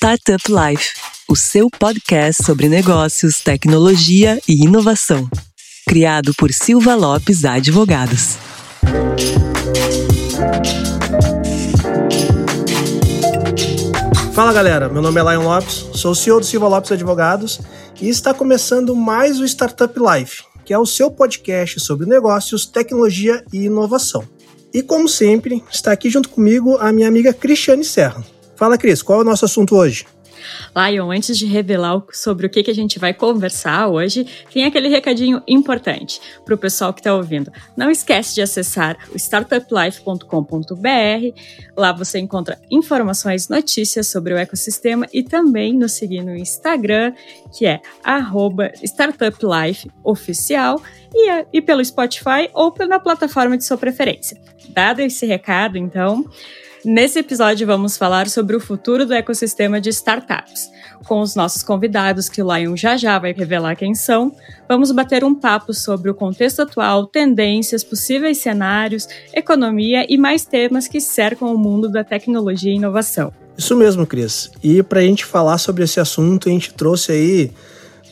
Startup Life, o seu podcast sobre negócios, tecnologia e inovação. Criado por Silva Lopes Advogados. Fala galera, meu nome é Lion Lopes, sou o CEO do Silva Lopes Advogados e está começando mais o Startup Life, que é o seu podcast sobre negócios, tecnologia e inovação. E como sempre, está aqui junto comigo a minha amiga Cristiane Serra. Fala, Cris, qual é o nosso assunto hoje? Lion, antes de revelar sobre o que, a gente vai conversar hoje, tem aquele recadinho importante para o pessoal que está ouvindo. Não esquece de acessar o startuplife.com.br. Lá você encontra informações, notícias sobre o ecossistema e também nos seguir no Instagram, que é startuplifeoficial e, é, e pelo Spotify ou pela plataforma de sua preferência. Dado esse recado, então, Nesse episódio, vamos falar sobre o futuro do ecossistema de startups. Com os nossos convidados, que o Lion já já vai revelar quem são, vamos bater um papo sobre o contexto atual, tendências, possíveis cenários, economia e mais temas que cercam o mundo da tecnologia e inovação. Isso mesmo, Cris. E para a gente falar sobre esse assunto, a gente trouxe aí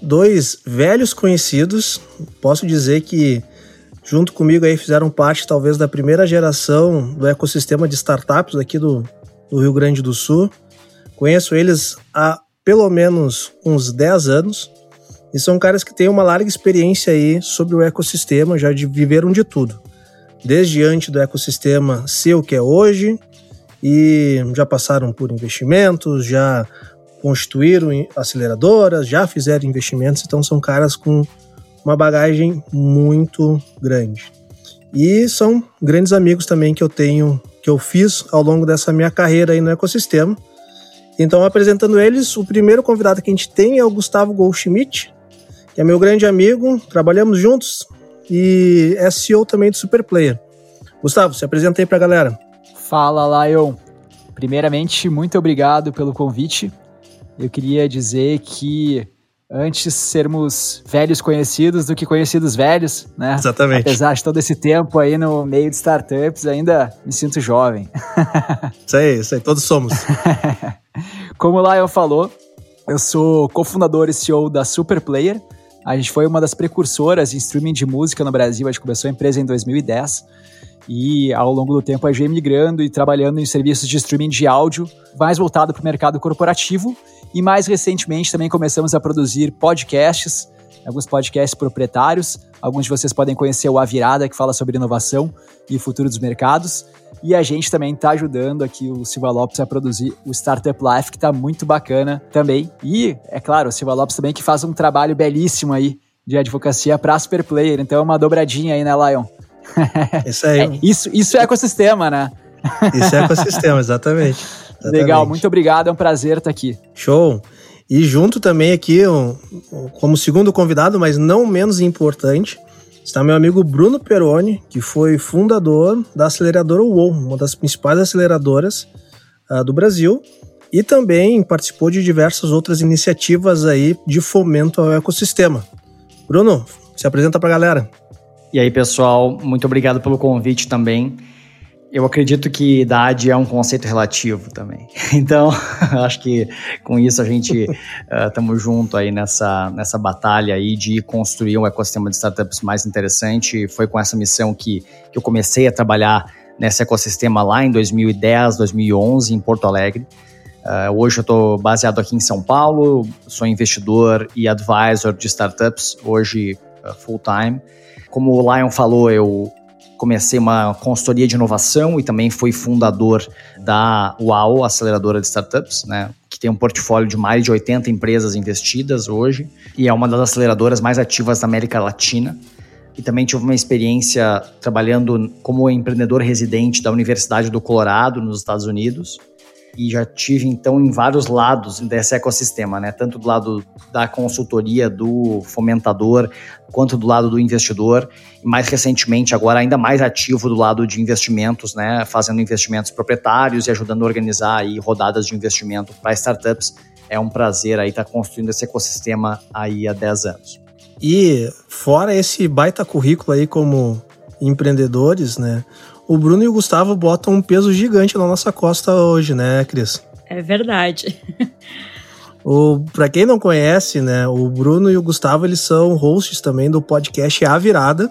dois velhos conhecidos. Posso dizer que junto comigo aí fizeram parte talvez da primeira geração do ecossistema de startups aqui do, do Rio Grande do Sul. Conheço eles há pelo menos uns 10 anos e são caras que têm uma larga experiência aí sobre o ecossistema, já de, viveram de tudo. Desde antes do ecossistema ser o que é hoje e já passaram por investimentos, já constituíram aceleradoras, já fizeram investimentos, então são caras com uma bagagem muito grande. E são grandes amigos também que eu tenho, que eu fiz ao longo dessa minha carreira aí no ecossistema. Então, apresentando eles, o primeiro convidado que a gente tem é o Gustavo Goldschmidt, que é meu grande amigo, trabalhamos juntos e é CEO também do Superplayer. Gustavo, se apresenta aí pra galera. Fala, Lion. Primeiramente, muito obrigado pelo convite. Eu queria dizer que antes sermos velhos conhecidos do que conhecidos velhos, né? Exatamente. Apesar de todo esse tempo aí no meio de startups, ainda me sinto jovem. isso aí, isso aí, todos somos. Como o Lion falou, eu sou cofundador e CEO da Superplayer. A gente foi uma das precursoras em streaming de música no Brasil, a gente começou a empresa em 2010. E ao longo do tempo a gente migrando e trabalhando em serviços de streaming de áudio, mais voltado para o mercado corporativo e mais recentemente também começamos a produzir podcasts, alguns podcasts proprietários. Alguns de vocês podem conhecer o A Virada, que fala sobre inovação e futuro dos mercados. E a gente também está ajudando aqui o Silva Lopes a produzir o Startup Life, que está muito bacana também. E, é claro, o Silva Lopes também que faz um trabalho belíssimo aí de advocacia para Super Player. Então é uma dobradinha aí, né, Lion? Isso aí. É, isso, isso é ecossistema, né? Isso é ecossistema, exatamente. Exatamente. Legal, muito obrigado, é um prazer estar aqui. Show! E junto também aqui, como segundo convidado, mas não menos importante, está meu amigo Bruno Peroni, que foi fundador da aceleradora UOL, uma das principais aceleradoras uh, do Brasil, e também participou de diversas outras iniciativas aí de fomento ao ecossistema. Bruno, se apresenta para a galera. E aí, pessoal, muito obrigado pelo convite também. Eu acredito que idade é um conceito relativo também. Então, acho que com isso a gente estamos uh, junto aí nessa, nessa batalha aí de construir um ecossistema de startups mais interessante. Foi com essa missão que, que eu comecei a trabalhar nesse ecossistema lá em 2010, 2011, em Porto Alegre. Uh, hoje eu estou baseado aqui em São Paulo, sou investidor e advisor de startups, hoje uh, full time. Como o Lion falou, eu comecei uma consultoria de inovação e também fui fundador da UAU, aceleradora de startups, né, que tem um portfólio de mais de 80 empresas investidas hoje e é uma das aceleradoras mais ativas da América Latina. E também tive uma experiência trabalhando como empreendedor residente da Universidade do Colorado, nos Estados Unidos e já tive então em vários lados desse ecossistema, né? Tanto do lado da consultoria, do fomentador, quanto do lado do investidor, e mais recentemente agora ainda mais ativo do lado de investimentos, né? Fazendo investimentos proprietários e ajudando a organizar aí rodadas de investimento para startups. É um prazer aí estar tá construindo esse ecossistema aí há 10 anos. E fora esse baita currículo aí como empreendedores, né? O Bruno e o Gustavo botam um peso gigante na nossa costa hoje, né, Cris? É verdade. O, pra quem não conhece, né, o Bruno e o Gustavo, eles são hosts também do podcast A Virada,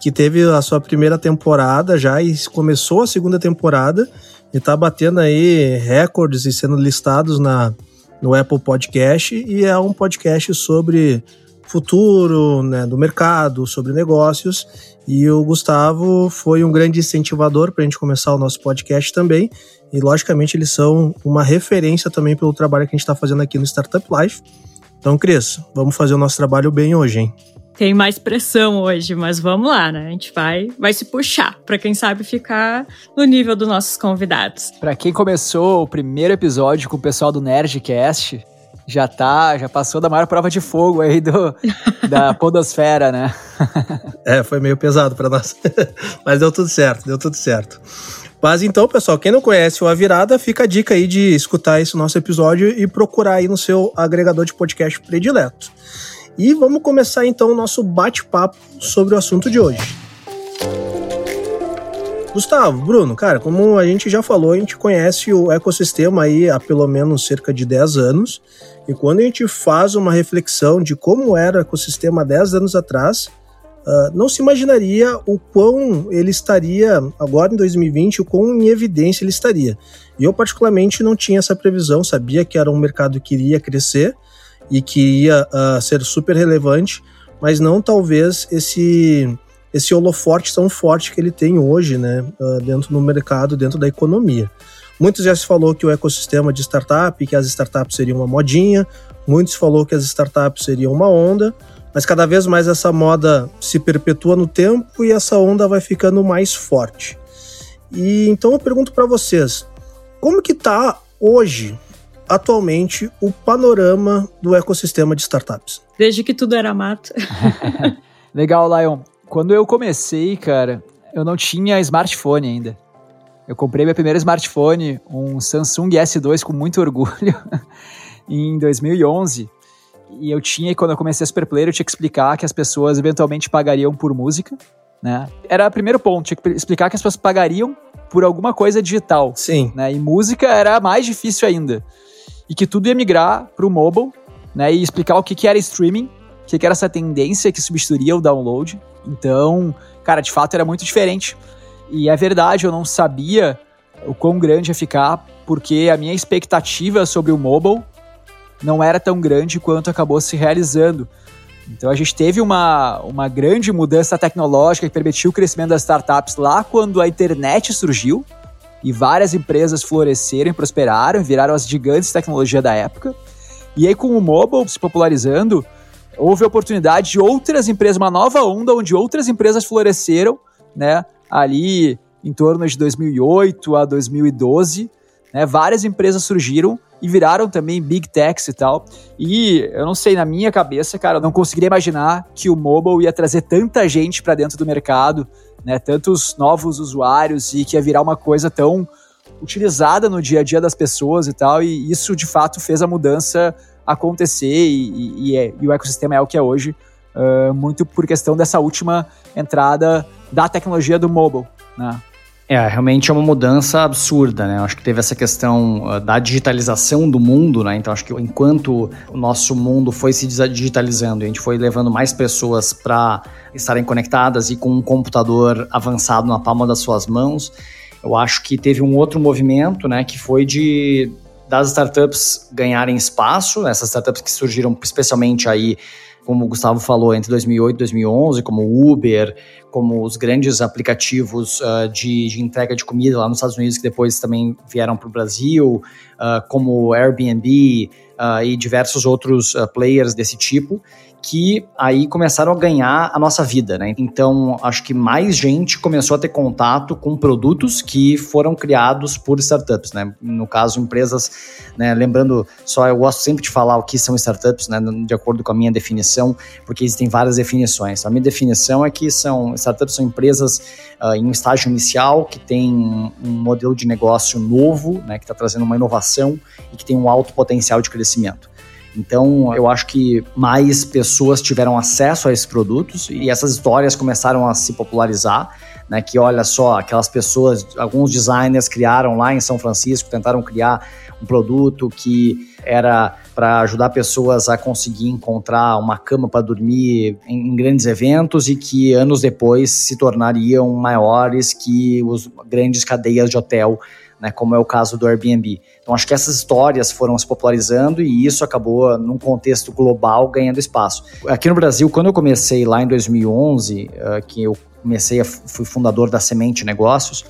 que teve a sua primeira temporada já e começou a segunda temporada e tá batendo aí recordes e sendo listados na, no Apple Podcast e é um podcast sobre futuro né, do mercado, sobre negócios. E o Gustavo foi um grande incentivador para a gente começar o nosso podcast também. E, logicamente, eles são uma referência também pelo trabalho que a gente está fazendo aqui no Startup Life. Então, Cris, vamos fazer o nosso trabalho bem hoje, hein? Tem mais pressão hoje, mas vamos lá, né? A gente vai, vai se puxar para quem sabe ficar no nível dos nossos convidados. Para quem começou o primeiro episódio com o pessoal do Nerdcast, já tá, já passou da maior prova de fogo aí do, da podosfera, né? é, foi meio pesado para nós. Mas deu tudo certo, deu tudo certo. Mas então, pessoal, quem não conhece o A Virada, fica a dica aí de escutar esse nosso episódio e procurar aí no seu agregador de podcast predileto. E vamos começar então o nosso bate-papo sobre o assunto de hoje. Gustavo, Bruno, cara, como a gente já falou, a gente conhece o ecossistema aí há pelo menos cerca de 10 anos. E quando a gente faz uma reflexão de como era o ecossistema 10 anos atrás, uh, não se imaginaria o quão ele estaria agora em 2020, o quão em evidência ele estaria. E eu, particularmente, não tinha essa previsão, sabia que era um mercado que iria crescer e que ia uh, ser super relevante, mas não talvez esse esse holoforte tão forte que ele tem hoje, né, uh, dentro do mercado, dentro da economia. Muitos já se falou que o ecossistema de startup, que as startups seriam uma modinha, muitos falou que as startups seriam uma onda, mas cada vez mais essa moda se perpetua no tempo e essa onda vai ficando mais forte. E então eu pergunto para vocês, como que tá hoje, atualmente, o panorama do ecossistema de startups? Desde que tudo era mato. Legal, Lion. Quando eu comecei, cara, eu não tinha smartphone ainda. Eu comprei meu primeiro smartphone, um Samsung S2 com muito orgulho, em 2011. E eu tinha, quando eu comecei a Superplayer, eu tinha que explicar que as pessoas eventualmente pagariam por música, né? Era o primeiro ponto, tinha que explicar que as pessoas pagariam por alguma coisa digital. Sim. Né? E música era mais difícil ainda. E que tudo ia migrar para o mobile, né? E explicar o que, que era streaming, o que, que era essa tendência que substituiria o download. Então, cara, de fato era muito diferente. E é verdade, eu não sabia o quão grande ia ficar, porque a minha expectativa sobre o mobile não era tão grande quanto acabou se realizando. Então a gente teve uma, uma grande mudança tecnológica que permitiu o crescimento das startups lá quando a internet surgiu e várias empresas floresceram, prosperaram, viraram as gigantes de tecnologia da época. E aí com o mobile se popularizando, houve a oportunidade de outras empresas, uma nova onda onde outras empresas floresceram, né? Ali em torno de 2008 a 2012, né? Várias empresas surgiram e viraram também big techs e tal. E eu não sei, na minha cabeça, cara, eu não conseguiria imaginar que o mobile ia trazer tanta gente para dentro do mercado, né? Tantos novos usuários e que ia virar uma coisa tão utilizada no dia a dia das pessoas e tal. E isso de fato fez a mudança acontecer e, e, é, e o ecossistema é o que é hoje, uh, muito por questão dessa última entrada da tecnologia do mobile, né? É, realmente é uma mudança absurda, né? Acho que teve essa questão uh, da digitalização do mundo, né? Então acho que enquanto o nosso mundo foi se digitalizando e a gente foi levando mais pessoas para estarem conectadas e com um computador avançado na palma das suas mãos, eu acho que teve um outro movimento, né? Que foi de das startups ganharem espaço, essas startups que surgiram especialmente aí, como o Gustavo falou, entre 2008 e 2011, como Uber, como os grandes aplicativos uh, de, de, entrega de comida lá nos Estados Unidos, que depois também vieram para o Brasil, uh, como Airbnb uh, e diversos outros players desse tipo que aí começaram a ganhar a nossa vida, né? Então, acho que mais gente começou a ter contato com produtos que foram criados por startups, né? No caso, empresas, né? Lembrando, só eu gosto sempre de falar o que são startups, né? De acordo com a minha definição, porque existem várias definições. A minha definição é que são startups são empresas uh, em um estágio inicial que tem um modelo de negócio novo, né? Que está trazendo uma inovação e que tem um alto potencial de crescimento. Então, eu acho que mais pessoas tiveram acesso a esses produtos e essas histórias começaram a se popularizar. Né, que olha só, aquelas pessoas, alguns designers criaram lá em São Francisco, tentaram criar um produto que era para ajudar pessoas a conseguir encontrar uma cama para dormir em, grandes eventos e que anos depois se tornariam maiores que os grandes cadeias de hotel né, como é o caso do Airbnb. Então, acho que essas histórias foram se popularizando e isso acabou, num contexto global, ganhando espaço. Aqui no Brasil, quando eu comecei lá em 2011, uh, que eu comecei, fui fundador da Semente Negócios,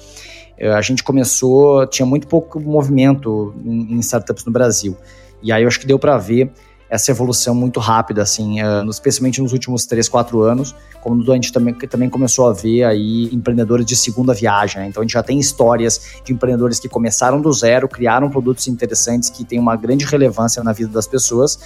uh, a gente começou, tinha muito pouco movimento em startups no Brasil. E aí eu acho que deu para ver essa evolução muito rápida, assim, uh, especialmente nos últimos 3, 4 anos, como a gente também, também começou a ver aí empreendedores de segunda viagem, né? Então a gente já tem histórias de empreendedores que começaram do zero, criaram produtos interessantes que têm uma grande relevância na vida das pessoas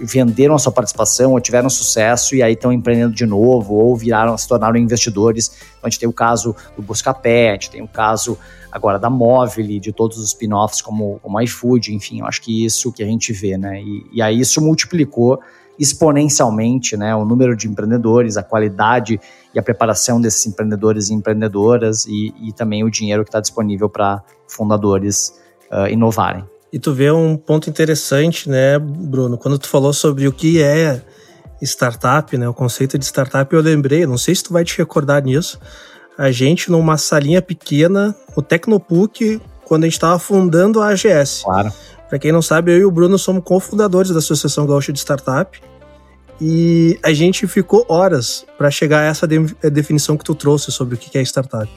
venderam a sua participação ou tiveram sucesso e aí estão empreendendo de novo ou viraram, se tornaram investidores. Então a gente tem o caso do Buscapé, a gente tem o caso agora da Móvel, de todos os spin-offs como, como iFood, enfim, eu acho que isso que a gente vê, né? E, e aí isso multiplicou exponencialmente né, o número de empreendedores, a qualidade e a preparação desses empreendedores e empreendedoras e, e também o dinheiro que está disponível para fundadores uh, inovarem. E tu vê um ponto interessante, né, Bruno? Quando tu falou sobre o que é startup, né, o conceito de startup, eu lembrei, não sei se tu vai te recordar nisso, a gente numa salinha pequena, o Tecnopuc, quando a gente estava fundando a AGS. Claro. Para quem não sabe, eu e o Bruno somos cofundadores da Associação Gaúcha de Startup. E a gente ficou horas para chegar a essa de definição que tu trouxe sobre o que é startup.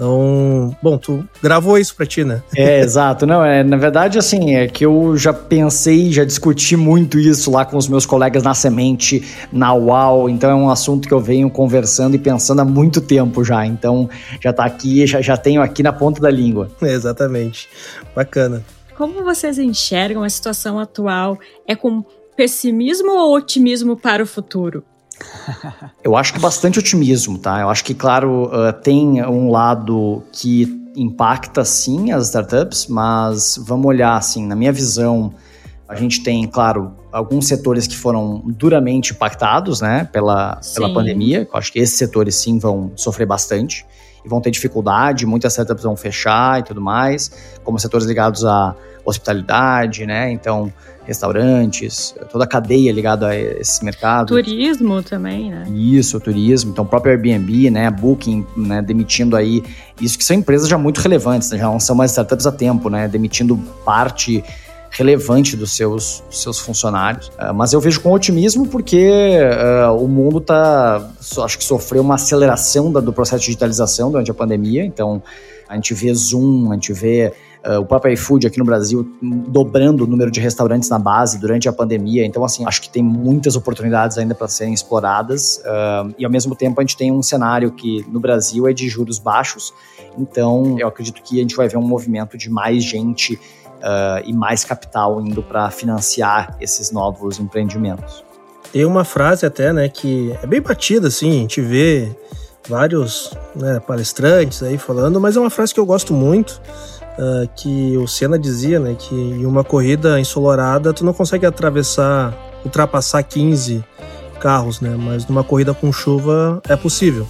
Então, bom, tu gravou isso pra ti, né? É, exato. Não, é, na verdade, assim, é que eu já pensei, já discuti muito isso lá com os meus colegas na Semente, na UAU, então é um assunto que eu venho conversando e pensando há muito tempo já. Então, já tá aqui, já, já tenho aqui na ponta da língua. É, exatamente. Bacana. Como vocês enxergam a situação atual? É com pessimismo ou otimismo para o futuro? Eu acho que bastante otimismo, tá? Eu acho que, claro, uh, tem um lado que impacta sim as startups, mas vamos olhar assim, na minha visão, a gente tem, claro, alguns setores que foram duramente impactados, né, pela, pela pandemia. Eu acho que esses setores sim vão sofrer bastante e vão ter dificuldade, muitas startups vão fechar e tudo mais, como setores ligados à hospitalidade, né? Então, restaurantes, toda a cadeia ligada a esse mercado. Turismo também, né? Isso, turismo. Então, o próprio Airbnb, né, Booking, né, demitindo aí, isso que são empresas já muito relevantes, né, já não são mais startups a tempo, né, demitindo parte relevante dos seus, dos seus funcionários. Uh, mas eu vejo com otimismo porque uh, o mundo está, acho que sofreu uma aceleração da, do processo de digitalização durante a pandemia. Então, a gente vê Zoom, a gente vê Uh, o próprio iFood aqui no Brasil dobrando o número de restaurantes na base durante a pandemia. Então, assim, acho que tem muitas oportunidades ainda para serem exploradas. Uh, e, ao mesmo tempo, a gente tem um cenário que no Brasil é de juros baixos. Então, eu acredito que a gente vai ver um movimento de mais gente uh, e mais capital indo para financiar esses novos empreendimentos. Tem uma frase até, né, que é bem batida, assim, a gente vê vários né, palestrantes aí falando, mas é uma frase que eu gosto muito, uh, que o Senna dizia, né, que em uma corrida ensolarada tu não consegue atravessar, ultrapassar 15 carros, né, mas numa corrida com chuva é possível.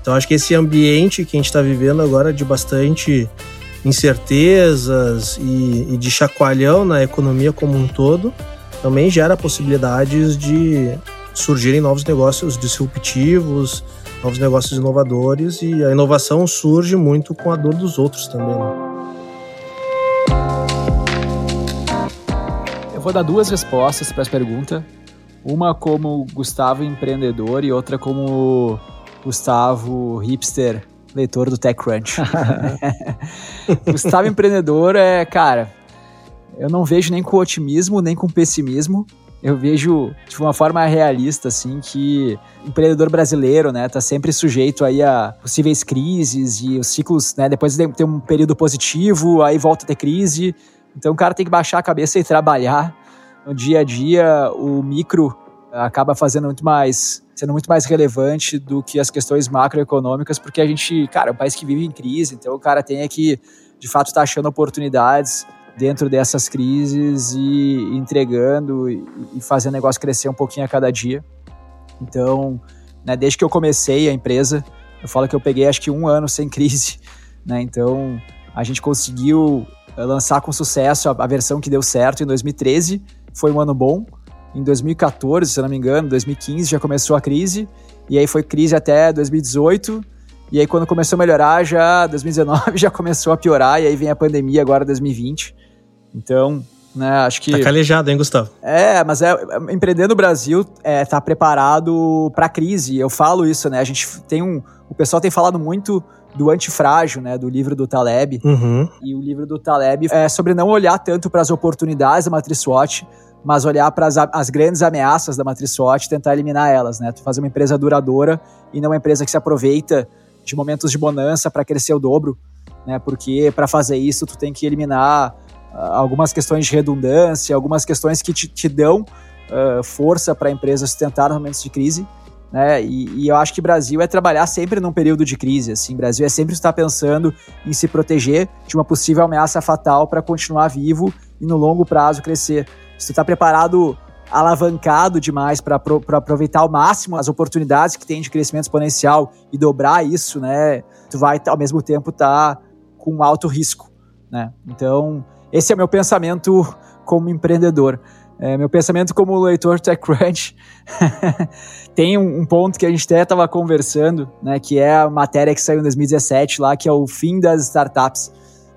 Então acho que esse ambiente que a gente está vivendo agora de bastante incertezas e, e de chacoalhão na economia como um todo também gera possibilidades de surgirem novos negócios disruptivos, novos negócios inovadores e a inovação surge muito com a dor dos outros também. Né? Eu vou dar duas respostas para essa pergunta. Uma como Gustavo empreendedor e outra como Gustavo hipster leitor do TechCrunch. Gustavo empreendedor é, cara, eu não vejo nem com otimismo nem com pessimismo eu vejo de uma forma realista, assim, que o empreendedor brasileiro, né, tá sempre sujeito aí a possíveis crises e os ciclos, né, depois de ter um período positivo, aí volta a ter crise. Então o cara tem que baixar a cabeça e trabalhar. No dia a dia, o micro acaba fazendo muito mais, sendo muito mais relevante do que as questões macroeconômicas, porque a gente, cara, é um país que vive em crise, então o cara tem que, de fato, estar tá achando oportunidades dentro dessas crises e entregando e, fazendo o negócio crescer um pouquinho a cada dia. Então, né, desde que eu comecei a empresa, eu falo que eu peguei acho que um ano sem crise, né? Então, a gente conseguiu eh, lançar com sucesso a, a versão que deu certo em 2013, foi um ano bom. Em 2014, se eu não me engano, 2015 já começou a crise, e aí foi crise até 2018. E aí, quando começou a melhorar, já 2019 já começou a piorar, e aí vem a pandemia agora 2020. Então, né, acho que. Tá calejado, hein, Gustavo? É, mas é, empreender no Brasil é, tá preparado para crise. Eu falo isso, né? A gente tem um. O pessoal tem falado muito do antifrágil, né, do livro do Taleb. Uhum. E o livro do Taleb é sobre não olhar tanto para as oportunidades da matriz SWOT, mas olhar para as grandes ameaças da matriz SWOT e tentar eliminar elas, né? Tu fazer uma empresa duradoura e não uma empresa que se aproveita de momentos de bonança para crescer o dobro, né? Porque para fazer isso tu tem que eliminar algumas questões de redundância, algumas questões que te, te dão uh, força para a empresa sustentar nos momentos de crise. Né? E, e, eu acho que Brasil é trabalhar sempre num período de crise. Assim, Brasil é sempre estar pensando em se proteger de uma possível ameaça fatal para continuar vivo e no longo prazo crescer. Se tu está preparado, alavancado demais para aproveitar ao máximo as oportunidades que tem de crescimento exponencial e dobrar isso, né? Tu vai ao mesmo tempo estar tá com alto risco, né? Então esse é meu pensamento como empreendedor. É, meu pensamento como leitor TechCrunch tem um, um, ponto que a gente até estava conversando, né, que é a matéria que saiu em 2017 lá, que é o fim das startups.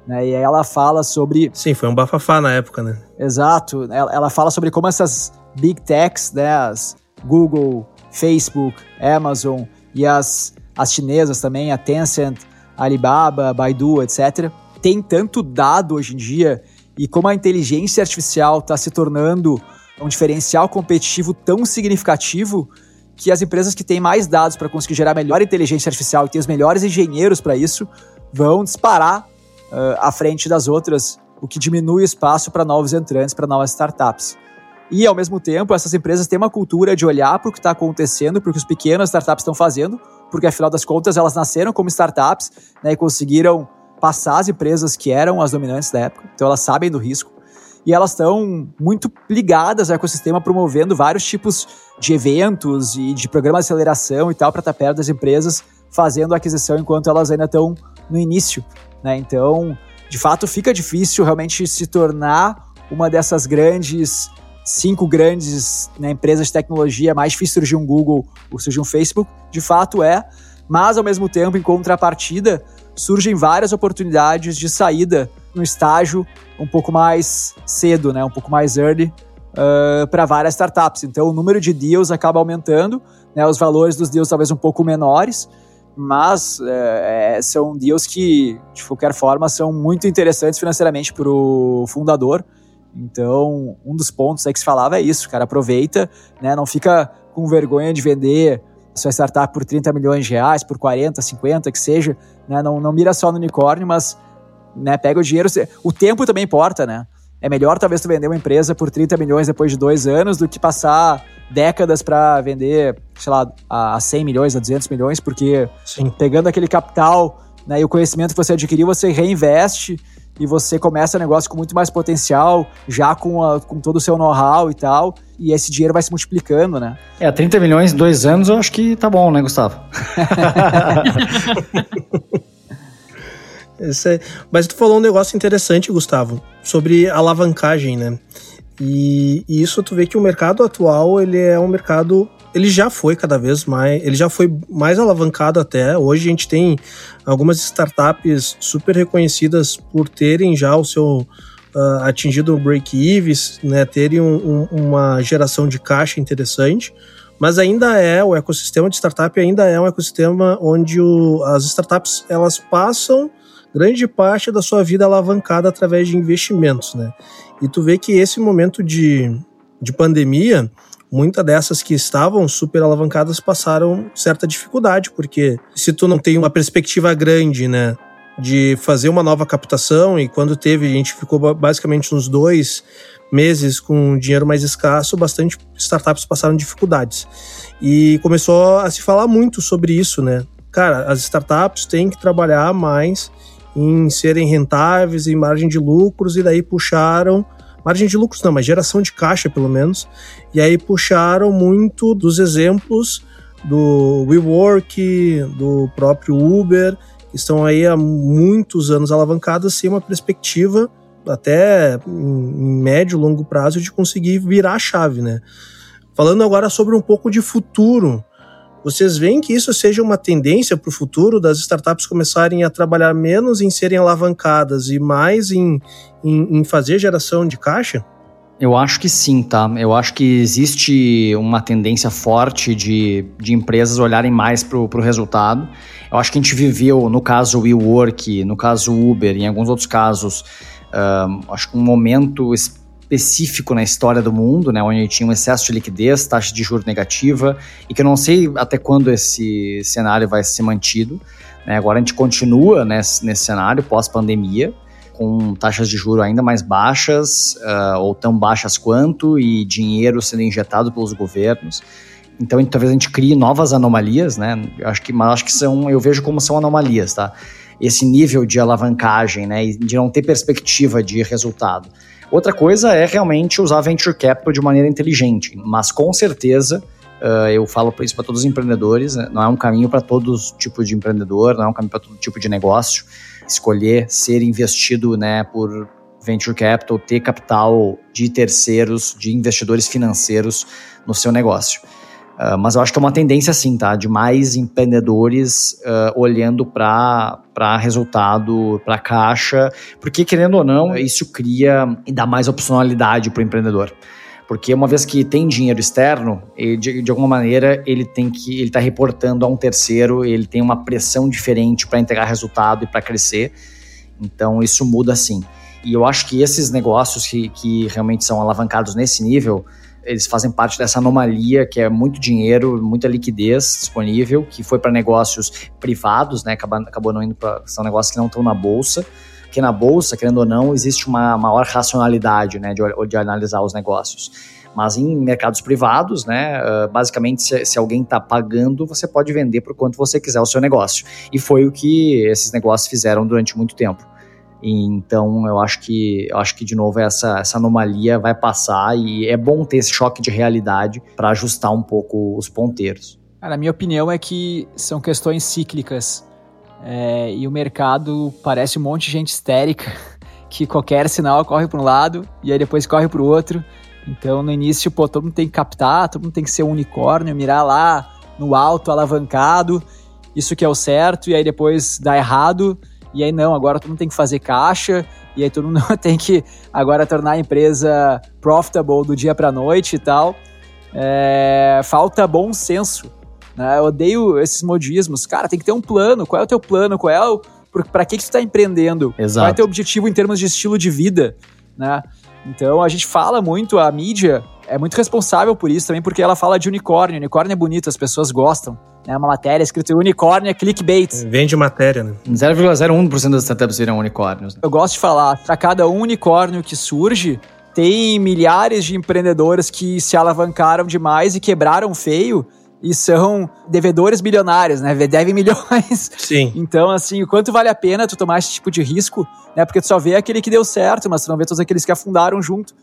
Né, e ela fala sobre... Sim, foi um bafafá na época, né? Exato. Ela, ela fala sobre como essas big techs, né, as Google, Facebook, Amazon e as, as chinesas também, a Tencent, Alibaba, Baidu, etc., tem tanto dado hoje em dia e como a inteligência artificial está se tornando um diferencial competitivo tão significativo que as empresas que têm mais dados para conseguir gerar melhor inteligência artificial e ter os melhores engenheiros para isso vão disparar uh, à frente das outras, o que diminui o espaço para novos entrantes, para novas startups. E, ao mesmo tempo, essas empresas têm uma cultura de olhar para o que está acontecendo, para o que os pequenos startups estão fazendo, porque, afinal das contas, elas nasceram como startups né, e conseguiram passar as empresas que eram as dominantes da época, então elas sabem do risco. E elas estão muito ligadas ao ecossistema, promovendo vários tipos de eventos e de programas de aceleração e tal, para estar perto das empresas, fazendo a aquisição enquanto elas ainda estão no início. Né? Então, de fato, fica difícil realmente se tornar uma dessas grandes, cinco grandes né, empresas de tecnologia. Mais difícil surgir um Google ou surgir um Facebook. De fato é, mas ao mesmo tempo, em contrapartida, surgem várias oportunidades de saída no estágio um pouco mais cedo, né, um pouco mais early, uh, para várias startups. Então, o número de deals acaba aumentando, né, os valores dos deals talvez um pouco menores, mas uh, são deals que, de qualquer forma, são muito interessantes financeiramente para o fundador. Então, um dos pontos aí que se falava é isso, cara, aproveita, né, não fica com vergonha de vender sua startup por 30 milhões de reais, por 40, 50, que seja, né? Não, não mira só no unicórnio, mas né, pega o dinheiro. O tempo também importa, né? É melhor talvez tu vender uma empresa por 30 milhões depois de dois anos do que passar décadas para vender, sei lá, a 100 milhões, a 200 milhões, porque Sim. pegando aquele capital né, e o conhecimento que você adquiriu, você reinveste e você começa o negócio com muito mais potencial, já com, a, com todo o seu know-how e tal, e esse dinheiro vai se multiplicando, né? É, 30 milhões em dois anos eu acho que tá bom, né, Gustavo? é, mas tu falou um negócio interessante, Gustavo, sobre alavancagem, né? E, e, isso tu vê que o mercado atual ele é um mercado ele já foi cada vez mais, ele já foi mais alavancado até. Hoje a gente tem algumas startups super reconhecidas por terem já o seu uh, atingido o break-even, né, terem um, um, uma geração de caixa interessante. Mas ainda é, o ecossistema de startup ainda é um ecossistema onde o, as startups elas passam grande parte da sua vida alavancada através de investimentos, né? E tu vê que esse momento de, de pandemia, muitas dessas que estavam super alavancadas passaram certa dificuldade, porque se tu não tem uma perspectiva grande, né, de fazer uma nova captação, e quando teve, a gente ficou basicamente uns dois meses com dinheiro mais escasso, bastante startups passaram dificuldades. E começou a se falar muito sobre isso, né? Cara, as startups têm que trabalhar mais em serem rentáveis, em margem de lucros, e daí puxaram margem de lucros não, mas geração de caixa pelo menos. E aí puxaram muito dos exemplos do WeWork, do próprio Uber, que estão aí há muitos anos alavancados sem uma perspectiva até em médio longo prazo de conseguir virar a chave, né? Falando agora sobre um pouco de futuro, vocês veem que isso seja uma tendência para o futuro das startups começarem a trabalhar menos em serem alavancadas e mais em, em, em fazer geração de caixa? Eu acho que sim, tá? Eu acho que existe uma tendência forte de, de empresas olharem mais para o resultado. Eu acho que a gente viveu, no caso WeWork, no caso Uber, em alguns outros casos, acho que um momento específico na história do mundo, né, onde tinha um excesso de liquidez, taxa de juros negativa, e que eu não sei até quando esse cenário vai ser mantido. Né, agora a gente continua nesse, nesse cenário pós-pandemia, com taxas de juros ainda mais baixas, uh, ou tão baixas quanto, e dinheiro sendo injetado pelos governos. Então, talvez a gente crie novas anomalias, né? Eu acho que, mas acho que são, eu vejo como são anomalias, tá? Esse nível de alavancagem, né? De não ter perspectiva de resultado. Outra coisa é realmente usar venture capital de maneira inteligente, mas com certeza uh, eu falo isso para todos os empreendedores, né? não é um caminho para todos tipos de empreendedor, não é um caminho para todo tipo de negócio. Escolher ser investido, né, por venture capital, ter capital de terceiros, de investidores financeiros no seu negócio. Uh, mas eu acho que é uma tendência sim, tá? De mais empreendedores uh, olhando para resultado, para caixa, porque querendo ou não, isso cria e dá mais opcionalidade para o empreendedor. Porque uma vez que tem dinheiro externo, ele, de, de alguma maneira ele tem que ele está reportando a um terceiro, ele tem uma pressão diferente para entregar resultado e para crescer. Então isso muda sim. E eu acho que esses negócios que, que realmente são alavancados nesse nível, eles fazem parte dessa anomalia que é muito dinheiro, muita liquidez disponível, que foi para negócios privados, né? Acabou, acabou não indo para. São negócios que não estão na bolsa. Que na bolsa, querendo ou não, existe uma maior racionalidade né, de, de analisar os negócios. Mas em mercados privados, né, ah, basicamente, se, se alguém está pagando, você pode vender por quanto você quiser o seu negócio. E foi o que esses negócios fizeram durante muito tempo. Então eu acho que eu acho que de novo essa, essa anomalia vai passar e é bom ter esse choque de realidade para ajustar um pouco os ponteiros. Cara, a minha opinião é que são questões cíclicas é, e o mercado parece um monte de gente histérica que qualquer sinal corre para um lado e aí depois corre para o outro. Então no início pô, todo mundo tem que captar, todo mundo tem que ser um unicórnio, mirar lá no alto, alavancado, isso que é o certo e aí depois dá errado e aí não, agora todo mundo tem que fazer caixa, e aí todo mundo tem que agora tornar a empresa profitable do dia para noite e tal. É, falta bom senso. Né? Eu odeio esses modismos. Cara, tem que ter um plano. Qual é o teu plano? Qual é o. Para que, que tu está empreendendo? Exato. Qual é o teu objetivo em termos de estilo de vida? Né? Então a gente fala muito, a mídia é muito responsável por isso também, porque ela fala de unicórnio. Unicórnio é bonito, as pessoas gostam. É uma matéria escrita unicórnio é clickbait. Vende matéria, né? 0,01% das startups viram unicórnios. Eu gosto de falar, para cada um unicórnio que surge, tem milhares de empreendedores que se alavancaram demais e quebraram feio e são devedores bilionários, né? Devem milhões. Sim. Então, assim, o quanto vale a pena tu tomar esse tipo de risco, né? Porque tu só vê aquele que deu certo, mas tu não vê todos aqueles que afundaram junto,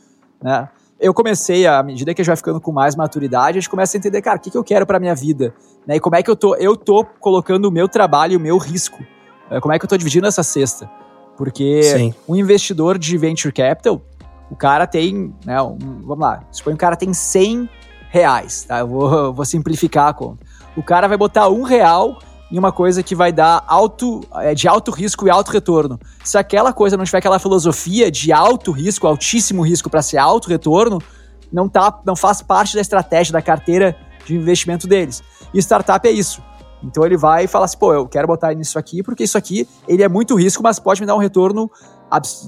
né? Eu comecei, à medida que a gente vai ficando com mais maturidade, a gente começa a entender, cara, o que, que eu quero para minha vida? Né? E como é que eu tô, eu tô colocando o meu trabalho e o meu risco? É, como é que eu tô dividindo essa cesta? Porque Sim. um investidor de venture capital, o cara tem, né, um, vamos lá, supõe que o cara tem 100 reais, tá? Eu vou, eu vou simplificar a conta. O cara vai botar um real em uma coisa que vai dar alto, é, de alto risco e alto retorno. Se aquela coisa não tiver aquela filosofia de alto risco, altíssimo risco para ser alto retorno, não, tá, não faz parte da estratégia da carteira de investimento deles. E startup é isso. Então ele vai e fala assim, pô, eu quero botar nisso aqui porque isso aqui ele é muito risco, mas pode me dar um retorno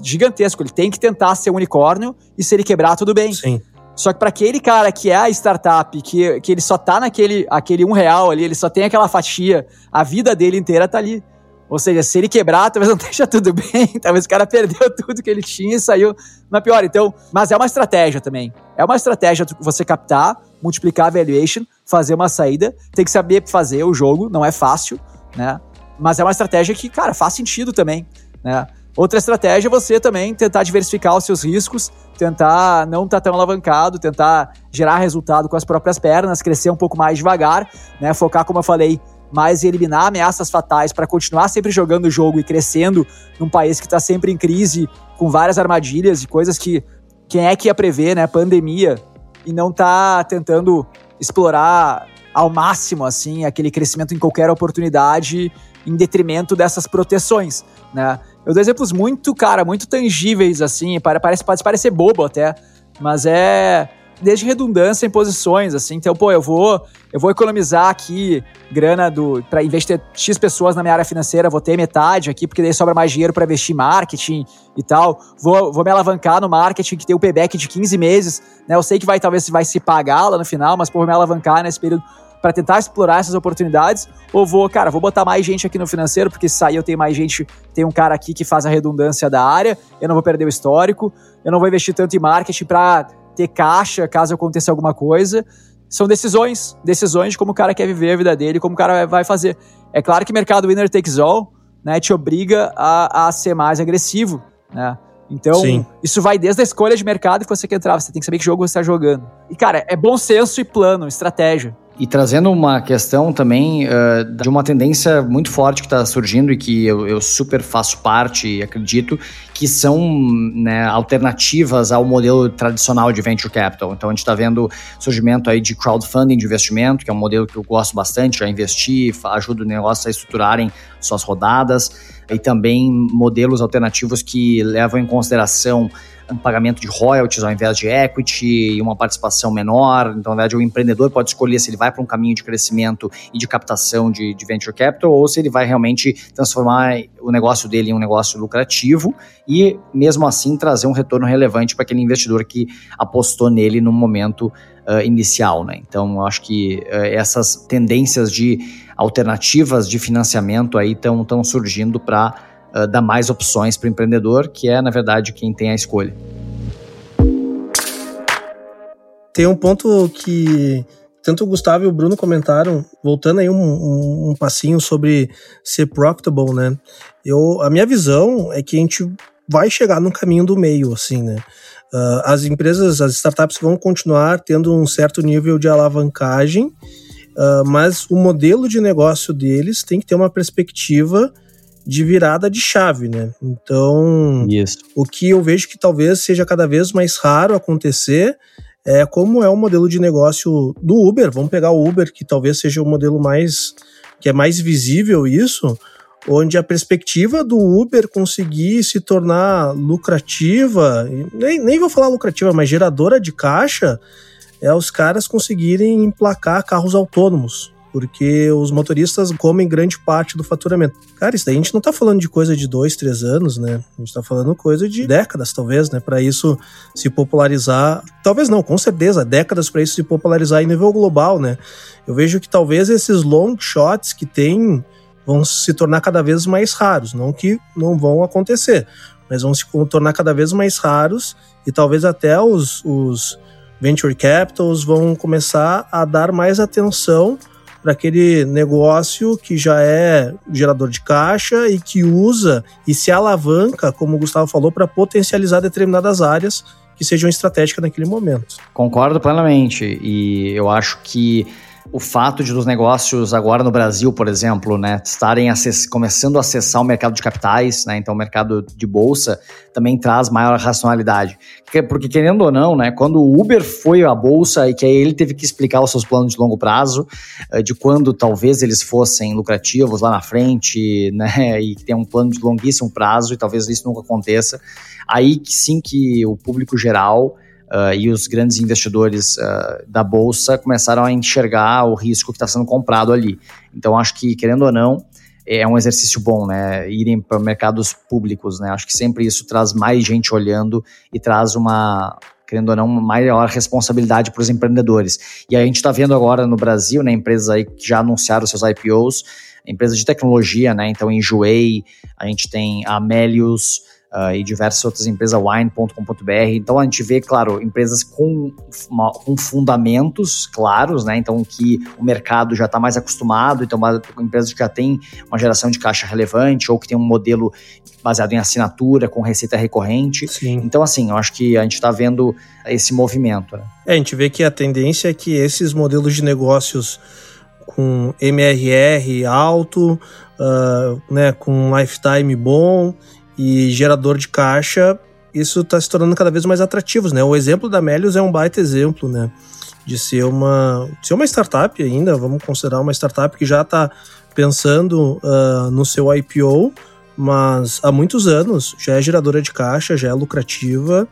gigantesco. Ele tem que tentar ser um unicórnio e se ele quebrar, tudo bem. Sim. Só que para aquele cara que é a startup, que, que ele só tá naquele aquele um real ali, ele só tem aquela fatia, a vida dele inteira tá ali. Ou seja, se ele quebrar, talvez não esteja tudo bem, talvez o cara perdeu tudo que ele tinha e saiu na pior. Então, mas é uma estratégia também. É uma estratégia você captar, multiplicar a valuation, fazer uma saída, tem que saber fazer o jogo, não é fácil, né? Mas é uma estratégia que, cara, faz sentido também. né? Outra estratégia é você também tentar diversificar os seus riscos, tentar não estar tá tão alavancado, tentar gerar resultado com as próprias pernas, crescer um pouco mais devagar, né? Focar, como eu falei, mais em eliminar ameaças fatais para continuar sempre jogando o jogo e crescendo num país que está sempre em crise, com várias armadilhas e coisas que quem é que ia prever, né? Pandemia, e não tá tentando explorar ao máximo, assim, aquele crescimento em qualquer oportunidade em detrimento dessas proteções, né? Eu dou exemplos muito, cara, muito tangíveis, assim, parece, pode parecer bobo até, mas é desde redundância em posições, assim. Então, pô, eu vou, eu vou economizar aqui grana do para investir X pessoas na minha área financeira, vou ter metade aqui, porque daí sobra mais dinheiro para investir em marketing e tal. Vou, vou me alavancar no marketing que tem o payback de 15 meses, né? Eu sei que vai talvez vai se pagar lá no final, mas pô, vou me alavancar nesse período para tentar explorar essas oportunidades, ou vou, cara, vou botar mais gente aqui no financeiro, porque se sair eu tenho mais gente, tem um cara aqui que faz a redundância da área, eu não vou perder o histórico, eu não vou investir tanto em marketing para ter caixa caso aconteça alguma coisa. São decisões, decisões de como o cara quer viver a vida dele, como o cara vai fazer. É claro que mercado winner takes all, né, te obriga a, a ser mais agressivo, né? Então, Sim. isso vai desde a escolha de mercado que você quer entrar, você tem que saber que jogo você está jogando. E, cara, é bom senso e plano, estratégia. E trazendo uma questão também uh, de uma tendência muito forte que está surgindo e que eu, eu, super faço parte e acredito, que são né, alternativas ao modelo tradicional de venture capital. Então a gente está vendo surgimento aí de crowdfunding de investimento, que é um modelo que eu gosto bastante, já investi, ajuda o negócio a estruturarem suas rodadas, e também modelos alternativos que levam em consideração um pagamento de royalties ao invés de equity e uma participação menor. Então, na verdade, o empreendedor pode escolher se ele vai para um caminho de crescimento e de captação de, de, venture capital ou se ele vai realmente transformar o negócio dele em um negócio lucrativo e, mesmo assim, trazer um retorno relevante para aquele investidor que apostou nele no momento uh, inicial. Né? Então, acho que uh, essas tendências de alternativas de financiamento aí estão surgindo para uh, dar mais opções para o empreendedor, que é, na verdade, quem tem a escolha. Tem um ponto que tanto o Gustavo e o Bruno comentaram, voltando aí um, um, um, passinho sobre ser profitable, né? Eu, a minha visão é que a gente vai chegar no caminho do meio, assim, né? Uh, as empresas, as startups vão continuar tendo um certo nível de alavancagem, uh, mas o modelo de negócio deles tem que ter uma perspectiva de virada de chave, né? Então, Isso. o que eu vejo que talvez seja cada vez mais raro acontecer é como é o modelo de negócio do Uber. Vamos pegar o Uber, que talvez seja o modelo mais que é mais visível isso, onde a perspectiva do Uber conseguir se tornar lucrativa, nem, nem vou falar lucrativa, mas geradora de caixa, é os caras conseguirem emplacar carros autônomos porque os motoristas comem grande parte do faturamento. Cara, isso daí a gente não tá falando de coisa de dois, três anos, né? A gente tá falando coisa de décadas, talvez, né? Para isso se popularizar. Talvez não, com certeza, décadas para isso se popularizar em nível global, né? Eu vejo que talvez esses long shots que tem vão se tornar cada vez mais raros. Não que não vão acontecer, mas vão se tornar cada vez mais raros e talvez até os, os venture capitals vão começar a dar mais atenção para aquele negócio que já é gerador de caixa e que usa e se alavanca, como o Gustavo falou, para potencializar determinadas áreas que sejam estratégicas naquele momento. Concordo plenamente e eu acho que o fato de os negócios agora no Brasil, por exemplo, né, estarem começando a acessar o mercado de capitais, né, então o mercado de bolsa também traz maior racionalidade. Porque querendo ou não, né, quando o Uber foi à bolsa e que aí ele teve que explicar os seus planos de longo prazo, eh, de quando talvez eles fossem lucrativos lá na frente, né, e tem um plano de longuíssimo prazo e talvez isso nunca aconteça, aí que sim que o público geral uh, e os grandes investidores uh, da bolsa começaram a enxergar o risco que está sendo comprado ali. Então, acho que, querendo ou não, é um exercício bom, né? Irem para mercados públicos, né? Acho que sempre isso traz mais gente olhando e traz uma, querendo ou não, maior responsabilidade para os empreendedores. E a gente está vendo agora no Brasil, né, empresas aí que já anunciaram seus IPOs, empresas de tecnologia, né? Então, Enjoei, a gente tem a Melius, uh, e diversas outras empresas, wine.com.br. Então a gente vê, claro, empresas com, uma, com fundamentos claros, né? Então que o mercado já está mais acostumado, então uma, empresas que já tem uma geração de caixa relevante ou que tem um modelo baseado em assinatura, com receita recorrente. Sim. Então, assim, eu acho que a gente está vendo esse movimento. Né? É, a gente vê que a tendência é que esses modelos de negócios com MRR alto, uh, né, com lifetime bom e gerador de caixa, isso está se tornando cada vez mais atrativos, né? O exemplo da Melius é um baita exemplo, né? De ser uma, de ser uma startup ainda, vamos considerar uma startup que já está pensando uh, no seu IPO, mas há muitos anos já é geradora de caixa, já é lucrativa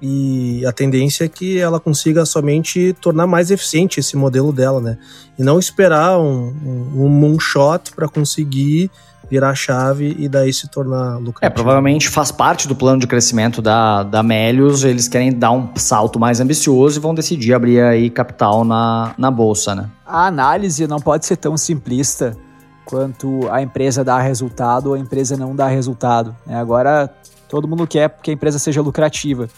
e a tendência é que ela consiga somente tornar mais eficiente esse modelo dela, né? E não esperar um, um, um moonshot para conseguir virar a chave e daí se tornar lucrativo. É, provavelmente faz parte do plano de crescimento da, da Melius, eles querem dar um salto mais ambicioso e vão decidir abrir aí capital na, na bolsa, né? A análise não pode ser tão simplista quanto a empresa dá resultado ou a empresa não dá resultado. Né? Agora, todo mundo quer que a empresa seja lucrativa,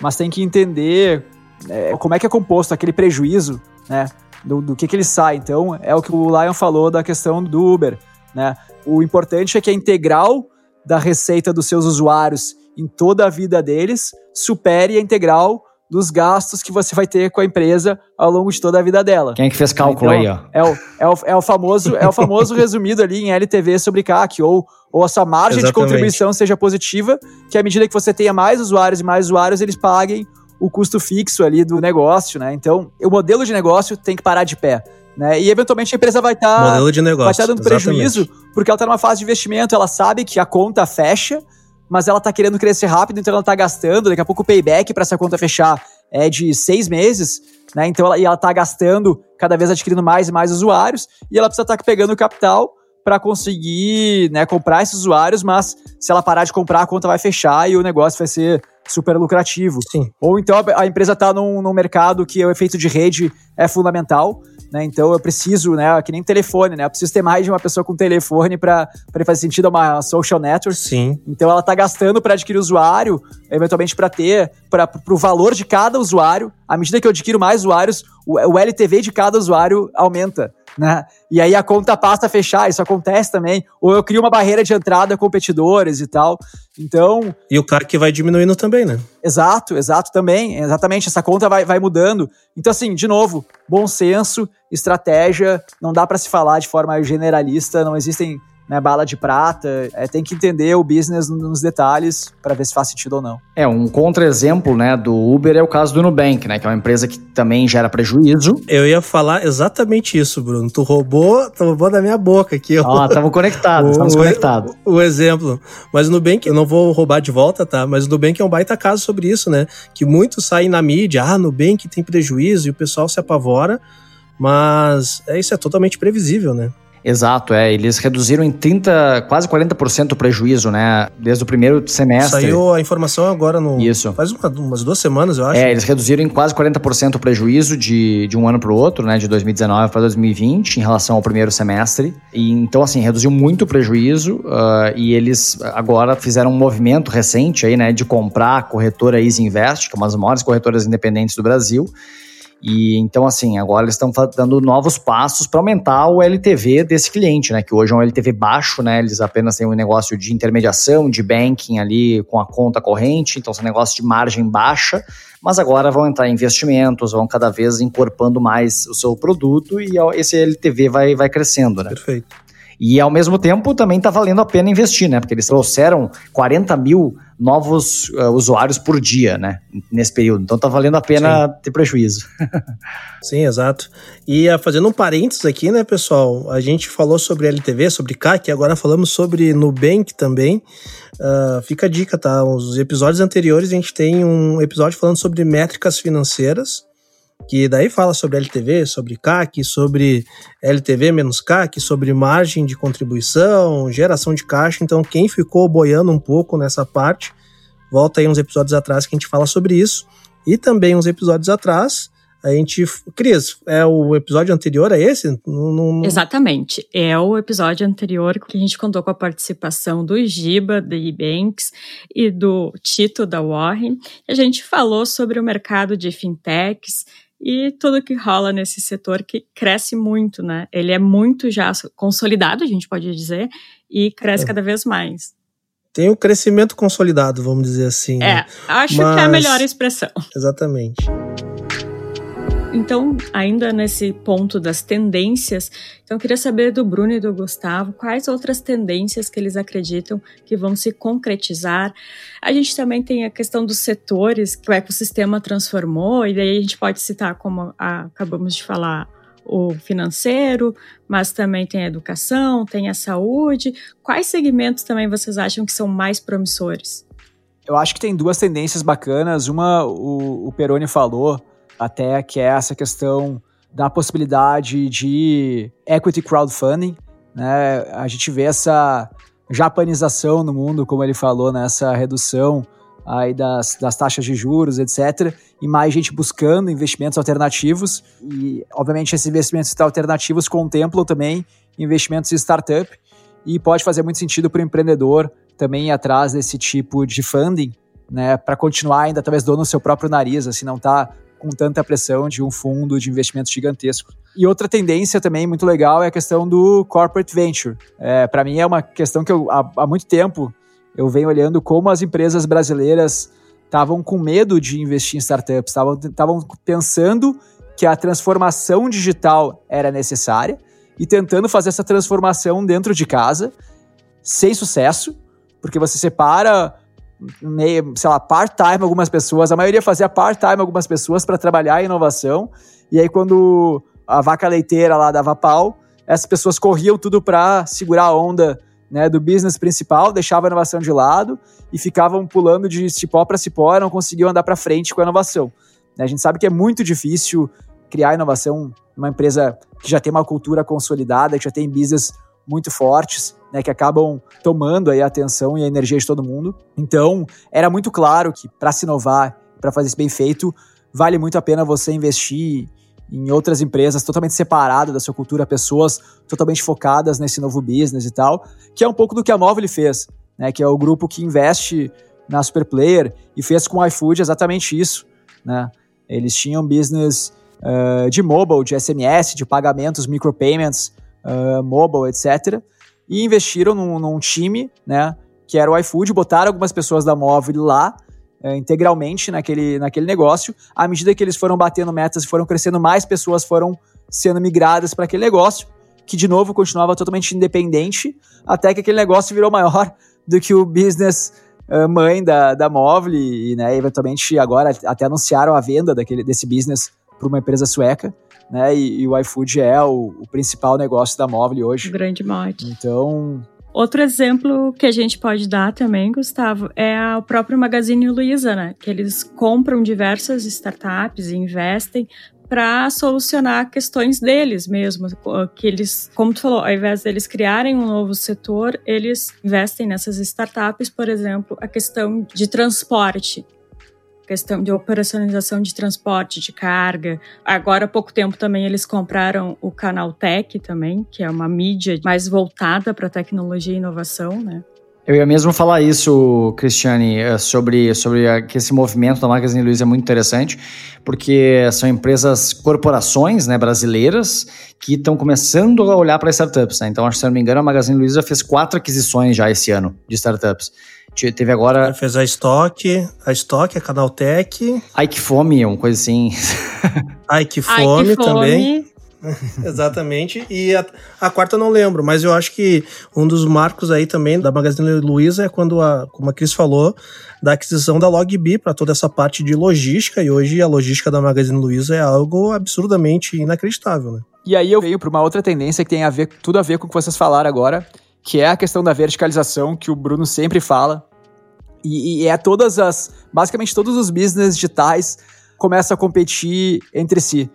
mas tem que entender é, como é que é composto aquele prejuízo, né? Do, do que, que ele sai. Então, é o que o Lion falou da questão do Uber, né? O importante é que a integral da receita dos seus usuários em toda a vida deles supere a integral dos gastos que você vai ter com a empresa ao longo de toda a vida dela. Quem é que fez cálculo então, aí, ó? É o, é, o, é o famoso, é o famoso resumido ali em LTV sobre CAC, ou, ou a sua margem Exatamente. de contribuição seja positiva, que à medida que você tenha mais usuários e mais usuários, eles paguem o custo fixo ali do negócio, né? Então, o modelo de negócio tem que parar de pé. Né? E eventualmente a empresa vai estar tá, vai tá dando exatamente. prejuízo porque ela está numa fase de investimento, ela sabe que a conta fecha, mas ela tá querendo crescer rápido, então ela tá gastando. Daqui a pouco o payback para essa conta fechar é de seis meses, né? Então ela, e ela tá gastando, cada vez adquirindo mais e mais usuários, e ela precisa estar tá pegando capital para conseguir né, comprar esses usuários, mas se ela parar de comprar, a conta vai fechar e o negócio vai ser super lucrativo. Sim. Ou então a, empresa está num, num mercado que o efeito de rede é fundamental, né? Então eu preciso, né, que nem telefone, né? Eu preciso ter mais de uma pessoa com telefone para fazer sentido uma social network. Sim. Então ela está gastando para adquirir usuário, eventualmente para ter, para o valor de cada usuário. À medida que eu adquiro mais usuários, o, o LTV de cada usuário aumenta né? E aí a conta passa a fechar, isso acontece também. Ou eu crio uma barreira de entrada a competidores e tal. Então. E o CAC vai diminuindo também, né? Exato, exato também. Exatamente, essa conta vai, vai mudando. Então, assim, de novo, bom senso, estratégia, não dá para se falar de forma generalista, não existem né, bala de prata. É, tem que entender o business nos detalhes para ver se faz sentido ou não. É, um contra-exemplo né, do Uber é o caso do Nubank, né, que é uma empresa que também gera prejuízo. Eu ia falar exatamente isso, Bruno. Tu roubou, tu roubou da minha boca aqui. Ó, estamos conectados, estamos conectados. O, o, exemplo. Mas o Nubank, eu não vou roubar de volta, tá? Mas o Nubank é um baita caso sobre isso, né? Que muitos saem na mídia, ah, Nubank tem prejuízo e o pessoal se apavora. Mas é, isso é totalmente previsível, né? Exato, é. Eles reduziram em 30, quase 40% o prejuízo, né? Desde o primeiro semestre. Saiu a informação agora no. Isso. Faz uma, umas duas semanas, eu acho. É, eles reduziram em quase 40% o prejuízo de, de um ano para o outro, né? De 2019 para 2020, em relação ao primeiro semestre. E então, assim, reduziu muito o prejuízo. Uh, e eles agora fizeram um movimento recente aí, né? De comprar a corretora Easy Invest, que é uma das maiores corretoras independentes do Brasil e então, assim, agora eles estão dando novos passos para aumentar o LTV desse cliente, né? Que hoje é um LTV baixo, né? Eles apenas têm um negócio de intermediação, de banking ali com a conta corrente, então são negócios de margem baixa, mas agora vão entrar em investimentos, vão cada vez incorporando mais o seu produto e esse LTV vai, vai crescendo, né? Perfeito. E ao mesmo tempo também está valendo a pena investir, né? Porque eles trouxeram 40 mil novos uh, usuários por dia, né? Nesse período. Então está valendo a pena Sim. ter prejuízo. Sim, exato. E uh, fazendo um parênteses aqui, né, pessoal? A gente falou sobre LTV, sobre CAC, agora falamos sobre Nubank também. Uh, fica a dica, tá? Os episódios anteriores a gente tem um episódio falando sobre métricas financeiras que daí fala sobre LTV, sobre CAC, sobre LTV menos CAC, sobre margem de contribuição, geração de caixa. Então, quem ficou boiando um pouco nessa parte, volta aí uns episódios atrás que a gente fala sobre isso. E também uns episódios atrás, A gente. Cris, é o episódio anterior a esse? Exatamente. É o episódio anterior que a gente contou com a participação do Giba, da Ebanks e do Tito da Warren. A gente falou sobre o mercado de fintechs e tudo que rola nesse setor que cresce muito, né? Ele é muito já consolidado, a gente pode dizer, e cresce é. cada vez mais. Tem o um crescimento consolidado, vamos dizer assim. É, né? acho Mas... que é a melhor expressão. Exatamente. Então, ainda nesse ponto das tendências, então eu queria saber do Bruno e do Gustavo quais outras tendências que eles acreditam que vão se concretizar. A gente também tem a questão dos setores que o ecossistema transformou, e daí a gente pode citar, como a, acabamos de falar, o financeiro, mas também tem a educação, tem a saúde. Quais segmentos também vocês acham que são mais promissores? Eu acho que tem duas tendências bacanas. Uma, o, o Peroni falou, até que é essa questão da possibilidade de equity crowdfunding. Né? A gente vê essa japanização no mundo, como ele falou, nessa né? redução aí das, das taxas de juros, etc. E mais gente buscando investimentos alternativos. E, obviamente, esses investimentos alternativos contemplam também investimentos em startup. E pode fazer muito sentido para o empreendedor também ir atrás desse tipo de funding, né, para continuar ainda talvez dono do seu próprio nariz, assim, não tá com tanta pressão de um fundo de investimento gigantesco. E outra tendência também muito legal é a questão do corporate venture. É, Para mim é uma questão que eu, há, há muito tempo eu venho olhando como as empresas brasileiras estavam com medo de investir em startups, estavam pensando que a transformação digital era necessária e tentando fazer essa transformação dentro de casa, sem sucesso, porque você separa meio, sei lá, part-time algumas pessoas, a maioria fazia part-time algumas pessoas para trabalhar em inovação, e aí quando a vaca leiteira lá dava pau, essas pessoas corriam tudo para segurar a onda né, do business principal, deixavam a inovação de lado e ficavam pulando de cipó para cipó não conseguiam andar para frente com a inovação. A gente sabe que é muito difícil criar inovação numa empresa que já tem uma cultura consolidada, que já tem business muito fortes, né, que acabam tomando aí a atenção e a energia de todo mundo. Então, era muito claro que para se inovar, para fazer isso bem feito, vale muito a pena você investir em outras empresas totalmente separadas da sua cultura, pessoas totalmente focadas nesse novo business e tal, que é um pouco do que a Móvel fez, né, que é o grupo que investe na Superplayer e fez com o iFood exatamente isso, né? Eles tinham business uh, de mobile, de SMS, de pagamentos, micropayments, uh, mobile, etc. E investiram num, num, time, né, que era o iFood, botaram algumas pessoas da móvel lá, uh, integralmente naquele, naquele negócio. À medida que eles foram batendo metas e foram crescendo, mais pessoas foram sendo migradas para aquele negócio, que de novo continuava totalmente independente, até que aquele negócio virou maior do que o business uh, mãe da, da móvel e, né, eventualmente agora até anunciaram a venda daquele, desse business para uma empresa sueca né? E, e o iFood é o, o, principal negócio da Móvel hoje. O grande mote. Então. Outro exemplo que a gente pode dar também, Gustavo, é o próprio Magazine Luiza, né? Que eles compram diversas startups e investem para solucionar questões deles mesmo, que eles, como tu falou, ao invés deles criarem um novo setor, eles investem nessas startups, por exemplo, a questão de transporte questão de operacionalização de transporte de carga. Agora há pouco tempo também eles compraram o Canal Tech também, que é uma mídia mais voltada para tecnologia e inovação, né? Eu ia mesmo falar isso, Cristiane, eh, sobre, sobre que esse movimento da Magazine Luiza é muito interessante, porque são empresas, corporações né, brasileiras que estão começando a olhar para startups. Né? Então, acho que, se não me engano, a Magazine Luiza fez quatro aquisições já esse ano de startups. Teve agora. Ele fez a Stock, a Stock, a Canaltech. Ai que fome, uma coisa assim. Ai que fome, Ai, que fome. também. Exatamente. E a, a, quarta eu não lembro, mas eu acho que um dos marcos aí também da Magazine Luiza é quando, a, como a Cris falou, da aquisição da Logbi para toda essa parte de logística. E hoje a logística da Magazine Luiza é algo absurdamente inacreditável, né? E aí eu venho para uma outra tendência que tem a ver, tudo a ver com o que vocês falaram agora, que é a questão da verticalização que o Bruno sempre fala. E, e é todas as. Basicamente, todos os business digitais começam a competir entre si.